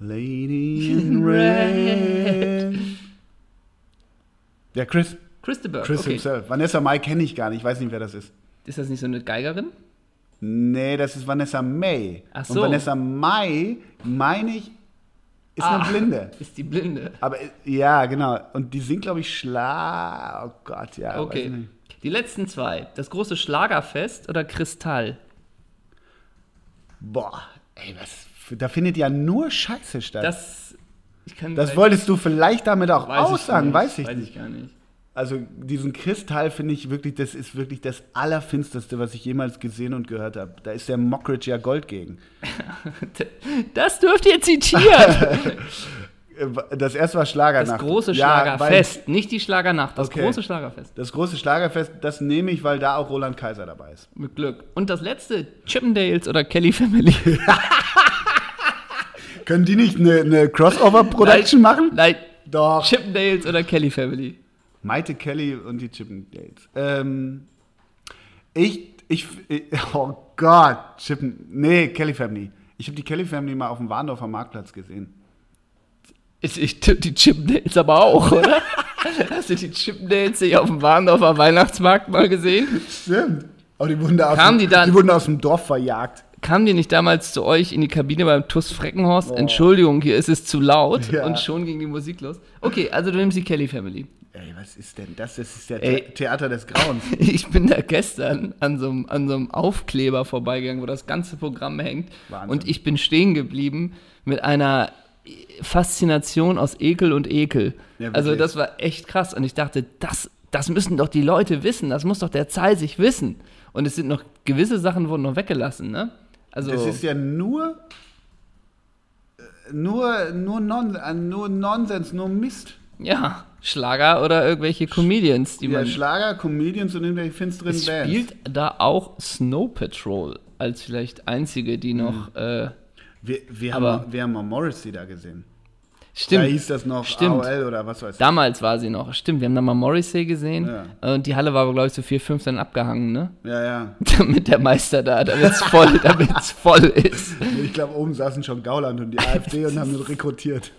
Lady in Red. Ja, Chris. Chris de Burgh, Chris okay. himself. Vanessa Mai kenne ich gar nicht. Ich weiß nicht, wer das ist. Ist das nicht so eine Geigerin? Nee, das ist Vanessa May. Ach Und so. Vanessa Mai, meine ich, ist Ah. eine Blinde. Ist die Blinde. Aber äh, ja, genau. Und die singt, glaube ich, Schlag. Oh Gott, ja. weiß Okay. Die letzten zwei. Das große Schlagerfest oder Kristall? Boah, ey, was. Da findet ja nur Scheiße statt. Das, Das. Ich kann wolltest du vielleicht damit auch weiß ich aussagen, nicht. weiß ich Weiß nicht. ich gar nicht. Also diesen Kristall finde ich wirklich, das ist wirklich das Allerfinsterste, was ich jemals gesehen und gehört habe. Da ist der Mockridge ja Gold gegen. Das dürft ihr zitieren. Das erste war Schlagernacht. Das große Ja, Schlagerfest. Nicht die Schlagernacht, das Okay. große Schlagerfest. Das große Schlagerfest, das nehme ich, weil da auch Roland Kaiser dabei ist. Mit Glück. Und das letzte, Chippendales oder Kelly Family? Können die nicht eine, eine Crossover-Production machen? Nein, Doch. Chippendales oder Kelly Family? Maite Kelly und die Chippendales. Ähm, ich, ich, ich, oh Gott, Chippen, nee, Kelly Family. Ich habe die Kelly Family mal auf dem Warndorfer Marktplatz gesehen. Ich, ich die Chippendales aber auch, oder? Hast du die Chippendales nicht auf dem Warndorfer Weihnachtsmarkt mal gesehen? Stimmt. Aber die wurden da aus, Kamen die dann- die wurden aus dem Dorf verjagt. Kamen die nicht damals zu euch in die Kabine beim TUS Freckenhorst? Entschuldigung, hier ist es zu laut. Ja. Und schon ging die Musik los. Okay, also du nimmst die Kelly Family. Ey, was ist denn das? Das ist der Ey. The Theater des Grauens. Ich bin da gestern an so, einem, an so einem Aufkleber vorbeigegangen, wo das ganze Programm hängt. Wahnsinn. Und ich bin stehen geblieben mit einer Faszination aus Ekel und Ekel. Ja, also das war echt krass. Und ich dachte, das das müssen doch die Leute wissen, das muss doch der Zahl sich wissen. Und es sind noch gewisse Sachen wurden noch weggelassen, ne? Also Das ist ja nur, äh, nur, nur, non, äh, nur Nonsens, nur Mist. ja, Schlager oder irgendwelche Comedians, die Ja, man Schlager, Comedians und irgendwelche finsteren es Bands. spielt da auch Snow Patrol als vielleicht einzige, die noch äh, Wir, wir, Aber- haben, wir haben mal Morrissey da gesehen. stimmt. Da hieß das noch Stimmt. AOL oder was weiß ich. Damals war sie noch. Stimmt, wir haben da mal Morrissey gesehen. Ja. Und die Halle war aber, glaube ich, so 4, 5 dann abgehangen, ne? Ja, ja. Damit der Meister da, damit es voll, damit's voll ist. Ich glaube, oben saßen schon Gauland und die AfD und haben ihn rekrutiert.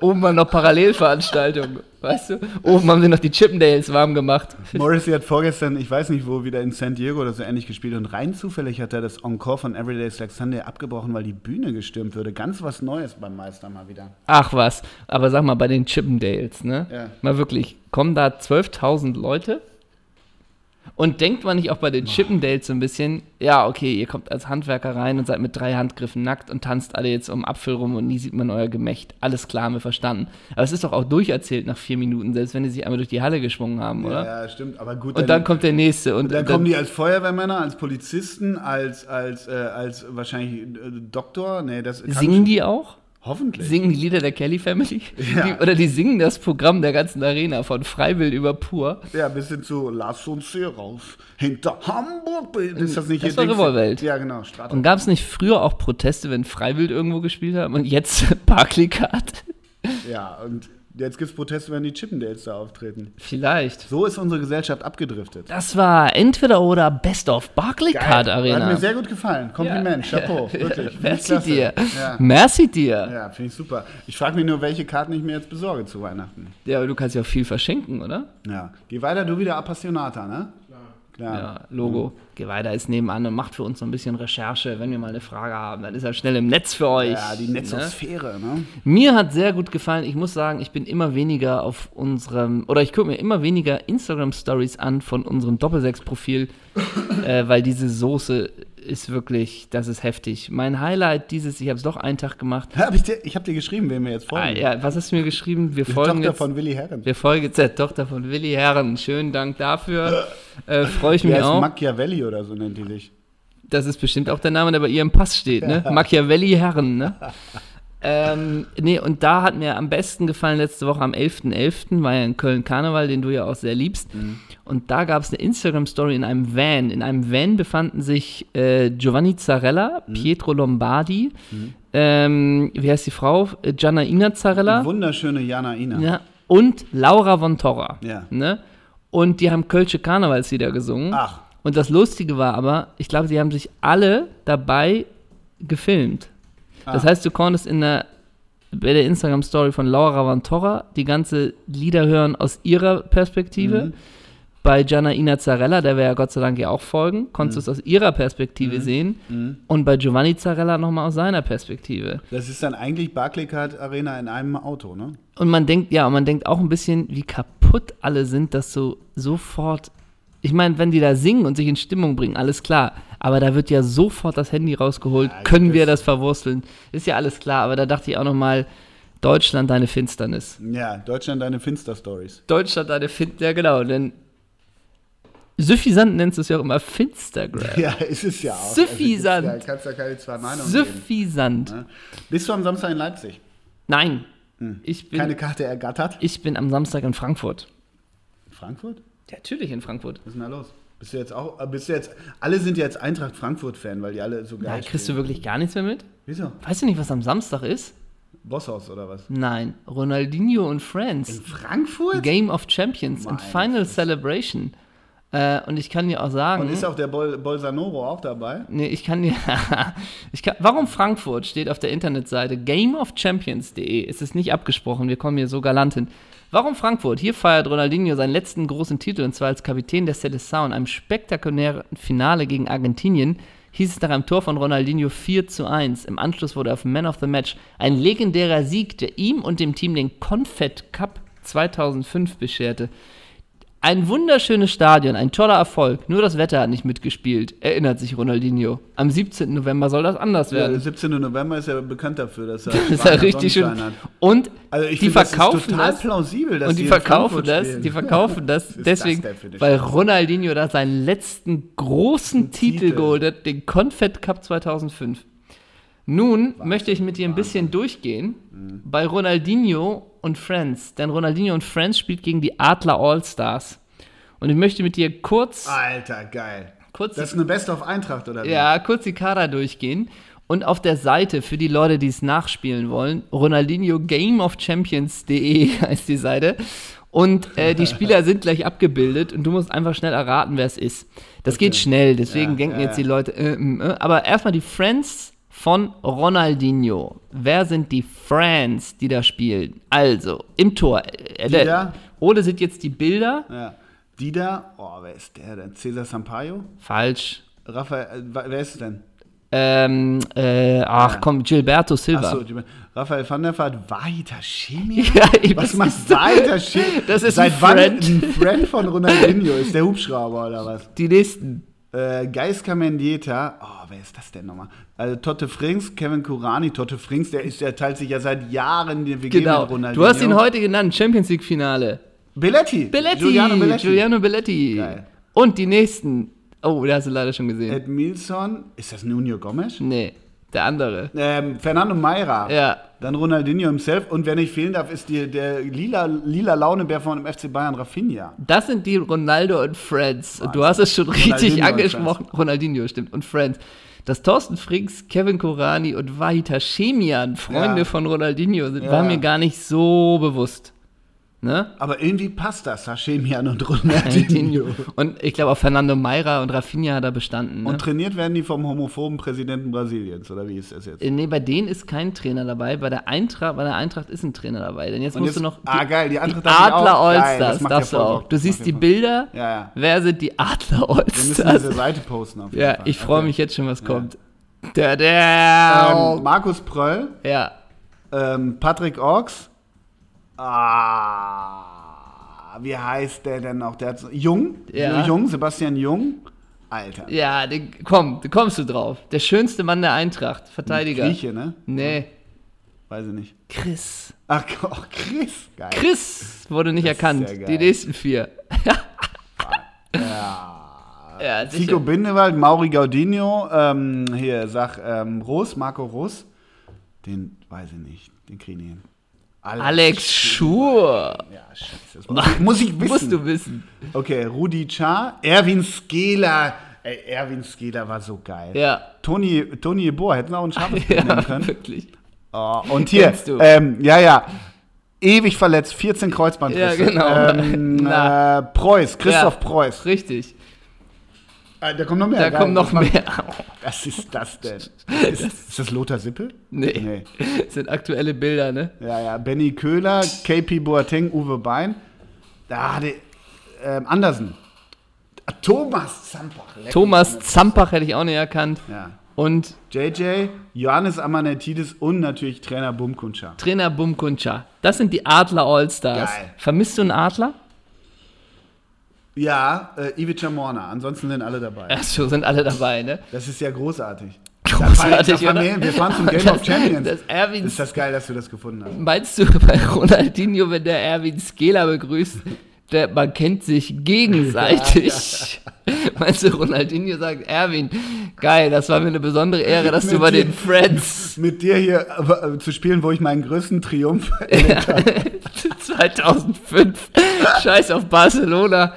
Oben war noch Parallelveranstaltungen, weißt du? Oben haben sie noch die Chippendales warm gemacht. Morrissey hat vorgestern, ich weiß nicht wo, wieder in San Diego oder so ähnlich gespielt und rein zufällig hat er das Encore von Everyday's Like Sunday abgebrochen, weil die Bühne gestürmt würde. Ganz was Neues beim Meister mal wieder. Ach was, aber sag mal, bei den Chippendales, ne? Ja. Mal wirklich, kommen da 12.000 Leute? Und denkt man nicht auch bei den Chippendales so ein bisschen, ja, okay, ihr kommt als Handwerker rein und seid mit drei Handgriffen nackt und tanzt alle jetzt um Apfel rum und nie sieht man euer Gemächt. Alles klar, haben wir verstanden. Aber es ist doch auch durcherzählt nach vier Minuten, selbst wenn die sich einmal durch die Halle geschwungen haben, oder? Ja, ja, stimmt. Aber gut, Und dann kommt der nächste. Und dann kommen die als Feuerwehrmänner, als Polizisten, als, als, äh, als wahrscheinlich äh, Doktor. Nee, das Singen die auch? Hoffentlich. Singen die Lieder der Kelly Family? Ja. Die, oder die singen das Programm der ganzen Arena von Freiwill über Pur. Ja, bis hin zu Lass uns hier raus. Hinter Hamburg. Ist das nicht Das war Revolverwelt. Ja, genau. Strato. Und gab es nicht früher auch Proteste, wenn Freiwild irgendwo gespielt haben und jetzt Barclaycard? Ja, und jetzt gibt es Proteste, wenn die Chippendales da auftreten. Vielleicht. So ist unsere Gesellschaft abgedriftet. Das war entweder oder Best of Barclaycard Hat Arena. mir sehr gut gefallen. Kompliment, Chapeau. Wirklich. Merci dir. Ja. Merci dir. Ja, finde ich super. Ich frage mich nur, welche Karten ich mir jetzt besorge zu Weihnachten. Ja, aber du kannst ja auch viel verschenken, oder? Ja. Geh weiter, du wieder Appassionata, ne? Ja, Logo. Geh weiter ist nebenan und macht für uns so ein bisschen Recherche. Wenn wir mal eine Frage haben, dann ist er schnell im Netz für euch. Ja, die ne? Netzosphäre, ne? Mir hat sehr gut gefallen. Ich muss sagen, ich bin immer weniger auf unserem, oder ich gucke mir immer weniger Instagram-Stories an von unserem Doppelsechs-Profil, äh, weil diese Soße ist wirklich, das ist heftig. Mein Highlight dieses, ich habe es doch einen Tag gemacht. Hab ich, dir, ich habe dir geschrieben, wen wir jetzt Ah, folgen. ja, was hast du mir geschrieben? Wir Die folgen Tochter jetzt, von Willi Herren. wir folgen jetzt der Tochter von Willi Herren. Schönen Dank dafür. Äh, Freue ich mich heißt auch. Machiavelli oder so nennt die sich. Das ist bestimmt auch der Name, der bei ihr im Pass steht, ne? Machiavelli Herren, ne? ähm, nee, und da hat mir am besten gefallen letzte Woche am 11.11. war ja in Köln Karneval, den du ja auch sehr liebst. Und da gab es eine Instagram-Story in einem Van. In einem Van befanden sich äh, Giovanni Zarella, Pietro Lombardi, ähm, wie heißt die Frau? Gianna Ina Zarella. Die wunderschöne Jana Ina. Ja, und Laura von Torra. Ja. Ne? Und die haben Kölsche Karnevalslieder gesungen. Ach, Und das Lustige war aber, ich glaube, sie haben sich alle dabei gefilmt. Das Ah. heißt, du konntest in der, bei der Instagram-Story von Laura Van Torra die ganze Lieder hören aus ihrer Perspektive. Mhm. Bei Gianna Ina Zarella, der wir ja Gott sei Dank ja auch folgen, konntest Mhm. du es aus ihrer Perspektive sehen. Und bei Giovanni Zarella nochmal aus seiner Perspektive. das ist dann eigentlich Barclaycard Arena in einem Auto, ne? Und man denkt, ja, und man denkt auch ein bisschen, wie kaputt alle sind, dass so sofort. Ich meine, wenn die da singen und sich in Stimmung bringen, alles klar. Aber da wird ja sofort das Handy rausgeholt. Ja, Können wir das- verwursteln? Ist ja alles klar. Aber da dachte ich auch nochmal, Deutschland, deine Finsternis. Ja, Deutschland deine Finster-Stories. Deutschland, deine Finsternis. Ja, genau. Denn Suffisant nennst du es ja auch immer Finstagram. Ja, ist es ja auch. Suffisant. Also, ja, kannst ja keine zwei Meinungen geben. Suffisant. Ne? Bist du am Samstag in Leipzig? Nein. Ich bin, Keine Karte ergattert? ich bin am Samstag in Frankfurt. Frankfurt? Ja, natürlich in Frankfurt. Was ist denn da los? Bist du jetzt auch, äh, bist du jetzt, alle sind jetzt Eintracht Frankfurt-Fan, weil die alle so geil kriegst du wirklich gar nichts mehr mit? Wieso? Weißt du nicht, was am Samstag ist? Bosshaus oder was? Nein, Ronaldinho und In Friends. Frankfurt? Game of Champions und Final Celebration. Äh, und ich kann dir auch sagen, Und ist auch der Bol Bolsonaro auch dabei? nee, ich kann dir, ich kann, warum Frankfurt steht auf der Internetseite gameofchampions.de. Es ist nicht abgesprochen, wir kommen hier so galant hin. Warum Frankfurt? Hier feiert Ronaldinho seinen letzten großen Titel und zwar als Kapitän der Seleção in einem spektakulären Finale gegen Argentinien. Hieß es nach einem Tor von Ronaldinho 4 zu 1. Im Anschluss wurde er auf Man of the Match ein legendärer Sieg, der ihm und dem Team den Confed Cup 2005 bescherte. Ein wunderschönes Stadion, ein toller Erfolg. Nur das Wetter hat nicht mitgespielt, erinnert sich Ronaldinho. Am 17. November soll das anders Ja, der werden. 17. November ist ja bekannt dafür, dass er, Das ist ja richtig schön. Hat. Und Also die find, das verkaufen ist total das. plausibel, dass und die verkaufen das, spielen. die verkaufen das das deswegen, eine weil? Ronaldinho da seinen letzten großen Titel, Titel. geholt hat, den Confed Cup 2005. Nun möchte ich mit dir ein bisschen durchgehen Mhm. bei Ronaldinho und Friends, denn Ronaldinho und Friends spielt gegen die Adler All-Stars. Und ich möchte mit dir kurz, Alter, geil. kurz, Das ist eine Best of Eintracht, oder wie? ja, kurz die Kader durchgehen. Und auf der Seite, für die Leute, die es nachspielen wollen, Ronaldinho Game of Champions.de heißt die Seite. Und äh, die Spieler sind gleich abgebildet und du musst einfach schnell erraten, wer es ist. Das geht schnell, deswegen Ja, denken ja, jetzt ja. die Leute, äh, äh, äh. aber erstmal die Friends von Ronaldinho. Wer sind die Friends, die da spielen? Also, im Tor. Äh, der, Dida. Ole sind jetzt die Bilder. Ja. Dida, oh, wer ist der denn? Cesar Sampaio? Falsch. Raphael, äh, wer ist es denn? Ähm, äh, ach Ja. komm, Gilberto Silva. Achso, Raphael van der Vaart, Weiter Chemie? Ja, Was macht Weiter Chemie? Das ist Seit ein wann Friend. ein Friend von Ronaldinho? Ist der Hubschrauber oder was? Die nächsten. Äh, Geiska Mendieta, oh, wer ist das denn nochmal? Also Totte Frings, Kevin Kurani, Totte Frings, der, ist, der teilt sich ja seit Jahren die WG Genau. mit Ronaldinho. Du hast ihn heute genannt, Champions League Finale. Belletti. Belletti. Giuliano Belletti. Giuliano Belletti. Geil. Und die nächsten. Oh, der hast du leider schon gesehen. Ed Milson, ist das Nuno Gomes? nee, der andere. Ähm, Fernando Meira. Ja. Dann Ronaldinho himself. Und wer nicht fehlen darf, ist die, der lila, lila Launebär von dem FC Bayern, Rafinha. Das sind die Ronaldo und Friends. Und du hast es schon richtig Ronaldinho und angesprochen. Ronaldinho, stimmt. Und Friends. Dass Thorsten Frings, Kevin Korani und Vahita Chemian Freunde Ja. von Ronaldinho sind, Ja. war mir gar nicht so bewusst. Ne? Aber irgendwie passt das, Hashemian und Ronaldinho. Und ich glaube auch Fernando Meira und Rafinha hat da bestanden. Ne? Und trainiert werden die vom homophoben Präsidenten Brasiliens, oder wie ist das jetzt? Äh, Nee, bei denen ist kein Trainer dabei. Bei der Eintracht, bei der Eintracht ist ein Trainer dabei. Denn jetzt Und musst jetzt- du noch ah, geil, die die Eintracht ich Adler auch? Das Allstars macht darfst ja du auch. Du Das siehst die ja Bilder. Ja, ja. Wer sind die Adler Wir müssen Allstars? diese Seite posten auf jeden Ja, Fall. ich freue Okay. mich jetzt schon, was kommt. Der, der. Ähm, Markus Pröll, ja, ähm, Patrick Orks, ah, wie heißt der denn noch? Der hat so, Jung, Ja. Jung, Sebastian Jung, Alter. ja, den, komm, da kommst du drauf. Der schönste Mann der Eintracht, Verteidiger. Grieche, ne? Nee, Weiß ich nicht. Chris. Ach, oh, Chris, geil. Chris wurde nicht Das erkannt. geil. Die nächsten vier. Ja. Ja. Zico Bindewald, Mauri Gaudinho, ähm, hier, sag, ähm, Roos, Marco Roos, den weiß ich nicht, den kriegen hin. Alex Schur. Ja, scheiße. Das muss, ich, muss ich wissen. Musst du wissen. Okay, Rudi Char, Erwin Skela. Ey, Erwin Skela war so geil. Ja. Toni, Toni Bohr, hätten wir auch ein scharfes Bild nehmen Ja, können. wirklich. Oh, und hier, ähm, ja, ja. Ewig verletzt, 14 Kreuzbandrisse. Ja, genau. Ähm, äh, Preuß, Christoph Ja. Preuß. Richtig. Ah, da kommt noch mehr. Da geil. kommt noch mehr. Was ist das denn? Ist, ist das Lothar Sippel? Nee. Nee. Das sind aktuelle Bilder, ne? Ja, ja. Benny Köhler, KP Boateng, Uwe Bein. Da hatte ähm, Andersen. Ah, Thomas Zampach. Leck Thomas Zampach hätte ich auch nicht erkannt. Ja. Und JJ, Johannes Amanetidis und natürlich Trainer Bumkuncha. Trainer Bumkuncha. Das sind die Adler Allstars. Geil. Vermisst du einen Adler? Ja, äh, Ivica Morna. Ansonsten sind alle dabei. Ach so, sind alle dabei, ne? Das ist ja großartig. Großartig, Da fahren wir, wir fahren zum Game of Champions. Das Erwin ist das geil, dass du das gefunden hast. Meinst du bei Ronaldinho, wenn der Erwin Skela begrüßt, der, man kennt sich gegenseitig? Meinst du, Ronaldinho sagt, Erwin, geil, das war mir eine besondere Ehre, dass du bei dir- den Friends Mit dir hier äh, zu spielen, wo ich meinen größten Triumph erlebt habe. 2005, scheiß auf Barcelona.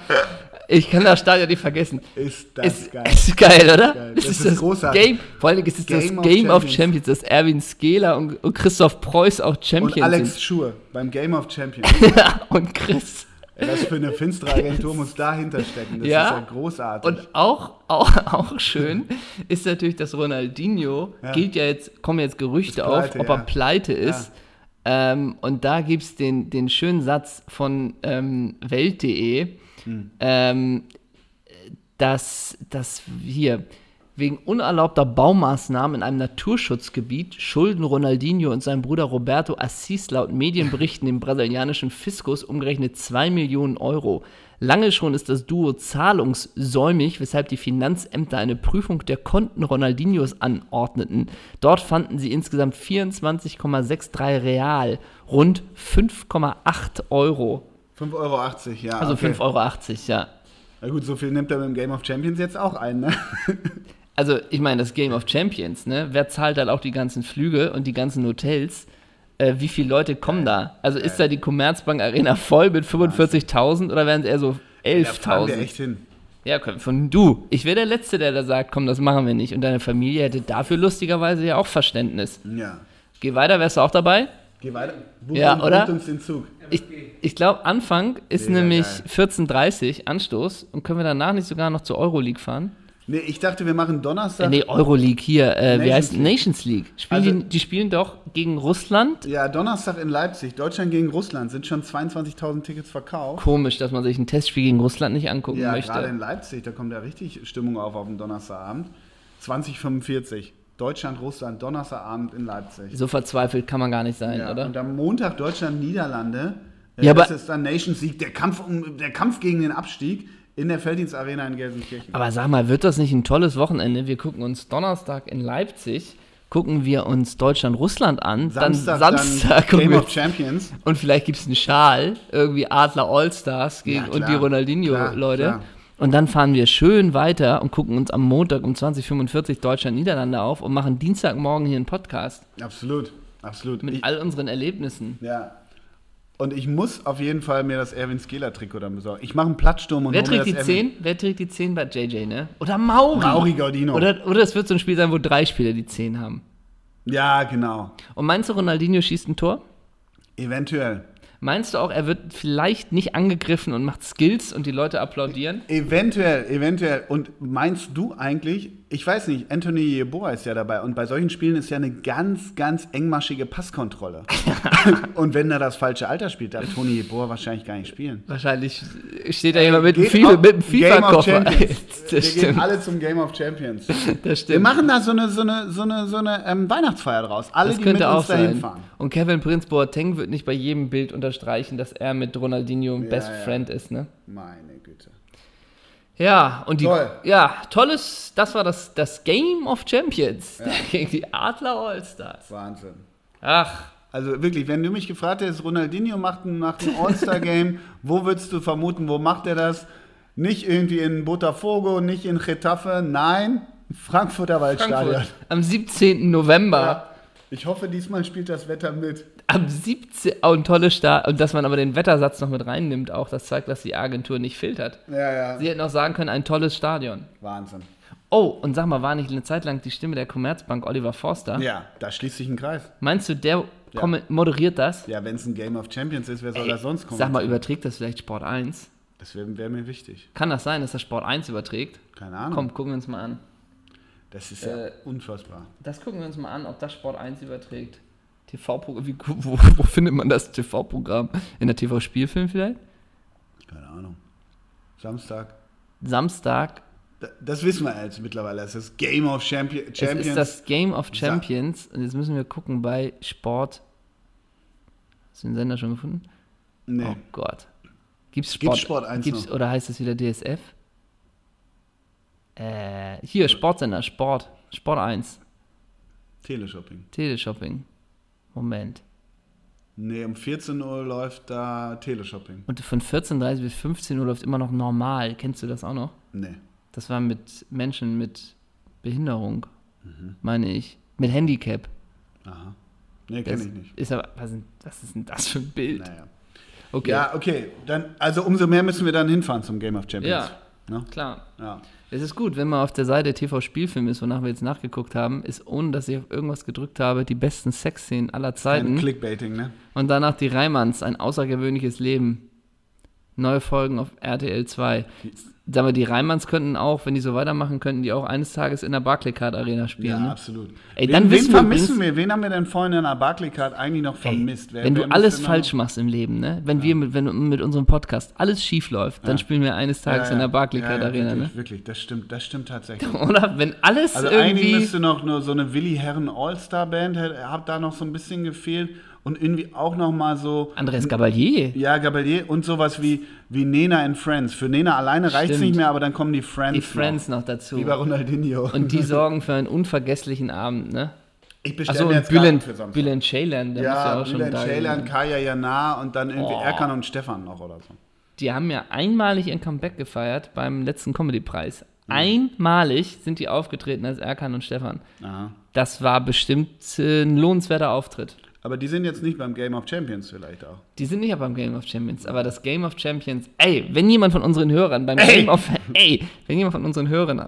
Ich kann das Stadion nicht vergessen. Ist das Ist geil. ist geil, oder? Geil. Das ist großartig. Game, vor allem ist es das Game of Champions. Champions, dass Erwin Skela und, und Christoph Preuß auch Champions Und Alex sind. Schur beim Game of Champions. und Chris. Was für eine finstere Agentur muss dahinter stecken. Das Ja. ist ja großartig. Und auch, auch, auch schön ist natürlich, dass Ronaldinho, Ja. gilt ja jetzt, kommen jetzt Gerüchte Ist auf, pleite, ob ja. er pleite ist. Ähm, und da gibt es den, den schönen Satz von ähm, Welt.de, Hm. ähm, dass, dass hier, Wegen unerlaubter Baumaßnahmen in einem Naturschutzgebiet schulden Ronaldinho und sein Bruder Roberto Assis laut Medienberichten dem brasilianischen Fiskus umgerechnet 2 Millionen Euro. Lange schon ist das Duo zahlungssäumig, weshalb die Finanzämter eine Prüfung der Konten Ronaldinhos anordneten. Dort fanden sie insgesamt 24,63 Real, rund 5,8 Euro. 5,80 Euro, ja. Also okay. 5,80 Euro, ja. Na gut, so viel nimmt er mit dem Game of Champions jetzt auch ein, ne? Also, ich meine, das Game of Champions, ne? Wer zahlt halt auch die ganzen Flüge und die ganzen Hotels? Äh, wie viele Leute kommen da? Also, ist da die Commerzbank Arena voll mit 45.000 oder werden es eher so Da fahren wir 11.000? echt hin. Ja, komm, von du. Ich wäre der Letzte, der da sagt, komm, das machen wir nicht. Und deine Familie hätte dafür lustigerweise ja auch Verständnis. Ja. Geh weiter, wärst du auch dabei? Geh weiter. Buch Ja, uns- oder? uns den Zug. Ich, ich glaube, Anfang ist Mega nämlich geil. 14.30 Anstoß. Und können wir danach nicht sogar noch zur Euroleague fahren? Nee, ich dachte, wir machen Donnerstag. Äh, nee, Euroleague hier. Äh, wie heißt League. Nations League? Spielen Also- die, die spielen doch gegen Russland. Ja, Donnerstag in Leipzig. Deutschland gegen Russland. Sind schon 22.000 Tickets verkauft. Komisch, dass man sich ein Testspiel gegen Russland nicht angucken Ja, gerade möchte. in Leipzig. Da kommt ja richtig Stimmung auf auf dem Donnerstagabend. 2045. Deutschland, Russland, Donnerstagabend in Leipzig. So verzweifelt kann man gar nicht sein, Ja, oder? Und am Montag Deutschland, Niederlande. Äh, Ja, das aber- ist dann Nations League, der Kampf, um, der Kampf gegen den Abstieg in der Felddienstarena in Gelsenkirchen. Aber sag mal, wird das nicht ein tolles Wochenende? Wir gucken uns Donnerstag in Leipzig, gucken wir uns Deutschland-Russland an, Samstag, dann Samstag dann Game wir, of Champions. und vielleicht gibt es einen Schal, irgendwie Adler All-Stars gegen Ja, und die Ronaldinho-Leute. Und dann fahren wir schön weiter und gucken uns am Montag um 2045 Deutschland-Niederlande auf und machen Dienstagmorgen hier einen Podcast Absolut, absolut. mit Ich, all unseren Erlebnissen. ja. Und ich muss auf jeden Fall mir das Erwin Skeler-Trikot dann besorgen. Ich mache einen Plattsturm und Wer trägt die das Erwin- 10? Wer trägt die 10 bei JJ, ne? Oder Mauri. Mauri Gaudino. Oder, oder es wird so ein Spiel sein, wo drei Spieler die 10 haben. Ja, genau. Und meinst du, Ronaldinho schießt ein Tor? Eventuell. Meinst du auch, er wird vielleicht nicht angegriffen und macht Skills und die Leute applaudieren? Eventuell, eventuell. Und meinst du eigentlich, ich weiß nicht, Anthony Yeboah ist ja dabei und bei solchen Spielen ist ja eine ganz, ganz engmaschige Passkontrolle. und wenn er das falsche Alter spielt, darf Tony Yeboah wahrscheinlich gar nicht spielen. Wahrscheinlich steht da jemand mit auf mit of FIFA-Koffer. Wir gehen alle zum Game of Champions. Das Wir stimmt. machen da so eine, so eine, so eine, so eine ähm, Weihnachtsfeier draus. Alle, Das die mit könnte uns auch dahin sein. fahren. Und Kevin Prince Boateng wird nicht bei jedem Bild unterstreichen, dass er mit Ronaldinho ein Ja, Best ja. Friend ist, ne? Meine Güte. Ja, und die. Toll. Ja, tolles. Das war das, das Game of Champions gegen die Adler All-Stars. Wahnsinn. Ach, Also wirklich, wenn du mich gefragt hättest, Ronaldinho macht ein, macht ein All-Star-Game, wo würdest du vermuten, wo macht er das? Nicht irgendwie in Botafogo, nicht in Getafe, nein, Frankfurter Waldstadion. Frankfurt. Am 17. November. Ja. Ich hoffe, diesmal spielt das Wetter mit. Am 17. Oh, ein tolles Start. Und dass man aber den Wettersatz noch mit reinnimmt, auch das zeigt, dass die Agentur nicht filtert. Ja, ja. Sie hätten auch sagen können, ein tolles Stadion. Wahnsinn. Oh, und sag mal, war nicht eine Zeit lang die Stimme der Commerzbank Oliver Forster? Ja, da schließt sich ein Kreis. Meinst du, der Ja. moderiert das? Ja, wenn es ein Game of Champions ist, wer soll das sonst kommen? Sag mal, überträgt das vielleicht Sport 1? Das wäre wär mir wichtig. Kann das sein, dass das Sport 1 überträgt? Keine Ahnung. Komm, gucken wir uns mal an. Das ist ja Äh, unfassbar. Das gucken wir uns mal an, ob das Sport 1 überträgt. TV-Programm, wo, wo findet man das TV-Programm? In der TV-Spielfilm vielleicht? Keine Ahnung. Samstag. Samstag. Da- Das wissen wir jetzt mittlerweile. Das ist Game of Champion Champions. Es ist das Game of Champions. Und jetzt müssen wir gucken bei Sport. Hast du den Sender schon gefunden? nee. Oh Gott. Gibt's Sport, Gibt's Sport 1 gibt's? Oder heißt es wieder DSF? Äh, hier, Sportsender, Sport. Sport 1. Teleshopping. Teleshopping. Moment. Nee, um 14 Uhr läuft da Teleshopping. Und von 14.30 bis 15 Uhr läuft immer noch normal. Kennst du das auch noch? Nee. Das war mit Menschen mit Behinderung, Mhm. meine ich. Mit Handicap. Aha. Nee, kenne ich nicht. Ist aber, was, was ist denn das für ein Bild? Naja. Okay, Ja, okay. Dann, also umso mehr müssen wir dann hinfahren zum Game of Champions. Ne? klar. Ja. Es ist gut, wenn man auf der Seite TV Spielfilm ist, wonach wir jetzt nachgeguckt haben, ist, ohne dass ich auf irgendwas gedrückt habe, die besten Sexszenen aller Zeiten. Clickbaiting, ne? Und danach die Reimanns, ein außergewöhnliches Leben. Neue Folgen auf RTL 2. Sagen wir, die Reimanns könnten auch, wenn die so weitermachen, könnten die auch eines Tages in der Barclaycard Arena spielen. Ja, ne? absolut. Ey, wen, dann wen vermissen wir? Wen haben wir denn vorhin in der Barclaycard eigentlich noch vermisst? Wer- Wenn wer du alles noch- falsch machst im Leben, ne? Wenn wir mit, wenn mit unserem Podcast alles schief läuft, dann spielen wir eines Tages Ja, in der ja. Barclaycard Ja, ja, Arena, wirklich, ne? Wirklich, das stimmt, das stimmt tatsächlich. Oder? Wenn alles Also eigentlich irgendwie. müsste noch nur so eine Willi Herren All-Star-Band, hat da noch so ein bisschen gefehlt. Und irgendwie auch noch mal so, Andres Gabalier. ja, Gabalier und sowas wie, wie Nena and Friends. Für Nena alleine reicht es nicht mehr, aber dann kommen die Friends Die Friends noch dazu. Noch. Wie bei Ronaldinho. Und die sorgen für einen unvergesslichen Abend, ne? ich bestelle mir und jetzt Bülent für Samstag. Bülent Ceylan, der ja Ja, auch schon Bülent da Ceylan. Kaya Jana und dann irgendwie Oh. Erkan und Stefan noch oder so. Die haben ja einmalig ihr Comeback gefeiert beim letzten Comedy-Preis. Mhm. Einmalig sind die aufgetreten als Erkan und Stefan. Aha. Das war bestimmt ein lohnenswerter Auftritt. Aber die sind jetzt nicht beim Game of Champions vielleicht auch. Die sind nicht ja beim Game of Champions, aber das Game of Champions, ey, wenn jemand von unseren Hörern beim Ey! Game of, ey, wenn jemand von unseren Hörern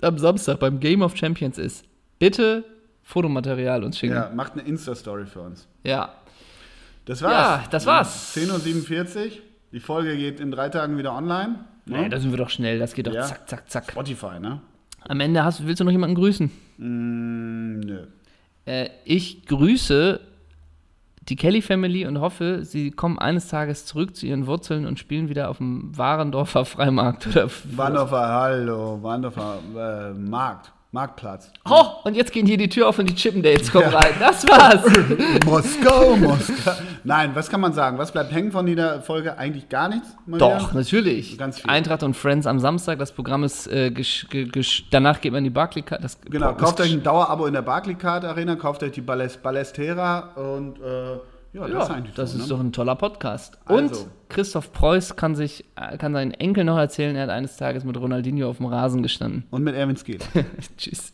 am Samstag beim Game of Champions ist, bitte Fotomaterial uns schicken. Ja, macht eine Insta-Story für uns. Ja. Das war's. Ja, das war's. 10.47 Uhr. Die Folge geht in drei Tagen wieder online. Ne? Nee, da sind wir doch schnell, das geht doch Ja. zack, zack, zack. Spotify, ne? Am Ende hast, willst du noch jemanden grüßen? Mm, nö. Äh, ich grüße die Kelly Family und hoffe, sie kommen eines Tages zurück zu ihren Wurzeln und spielen wieder auf dem Warendorfer Freimarkt oder Warndorfer, hallo, Warndorfer äh, Markt, Marktplatz. Oh, und jetzt gehen hier die Tür auf und die Chippendales kommen rein. Das war's. Moskau, Moskau. Nein, was kann man sagen? Was bleibt hängen von dieser Folge? Eigentlich gar nichts. Doch, wieder? natürlich. Ganz viel. Eintracht und Friends am Samstag. Das Programm ist äh, danach geht man in die Barclaycard. Genau, kauft euch ein Dauerabo in der Barclaycard Arena, kauft euch die Ballest, Ballestera und äh, ja, das Ja, ist eigentlich das so, ist ne? doch ein toller Podcast. Und Also. Christoph Preuß kann sich, kann seinen Enkel noch erzählen, er hat eines Tages mit Ronaldinho auf dem Rasen gestanden. Und mit Erwin Skeet. Tschüss.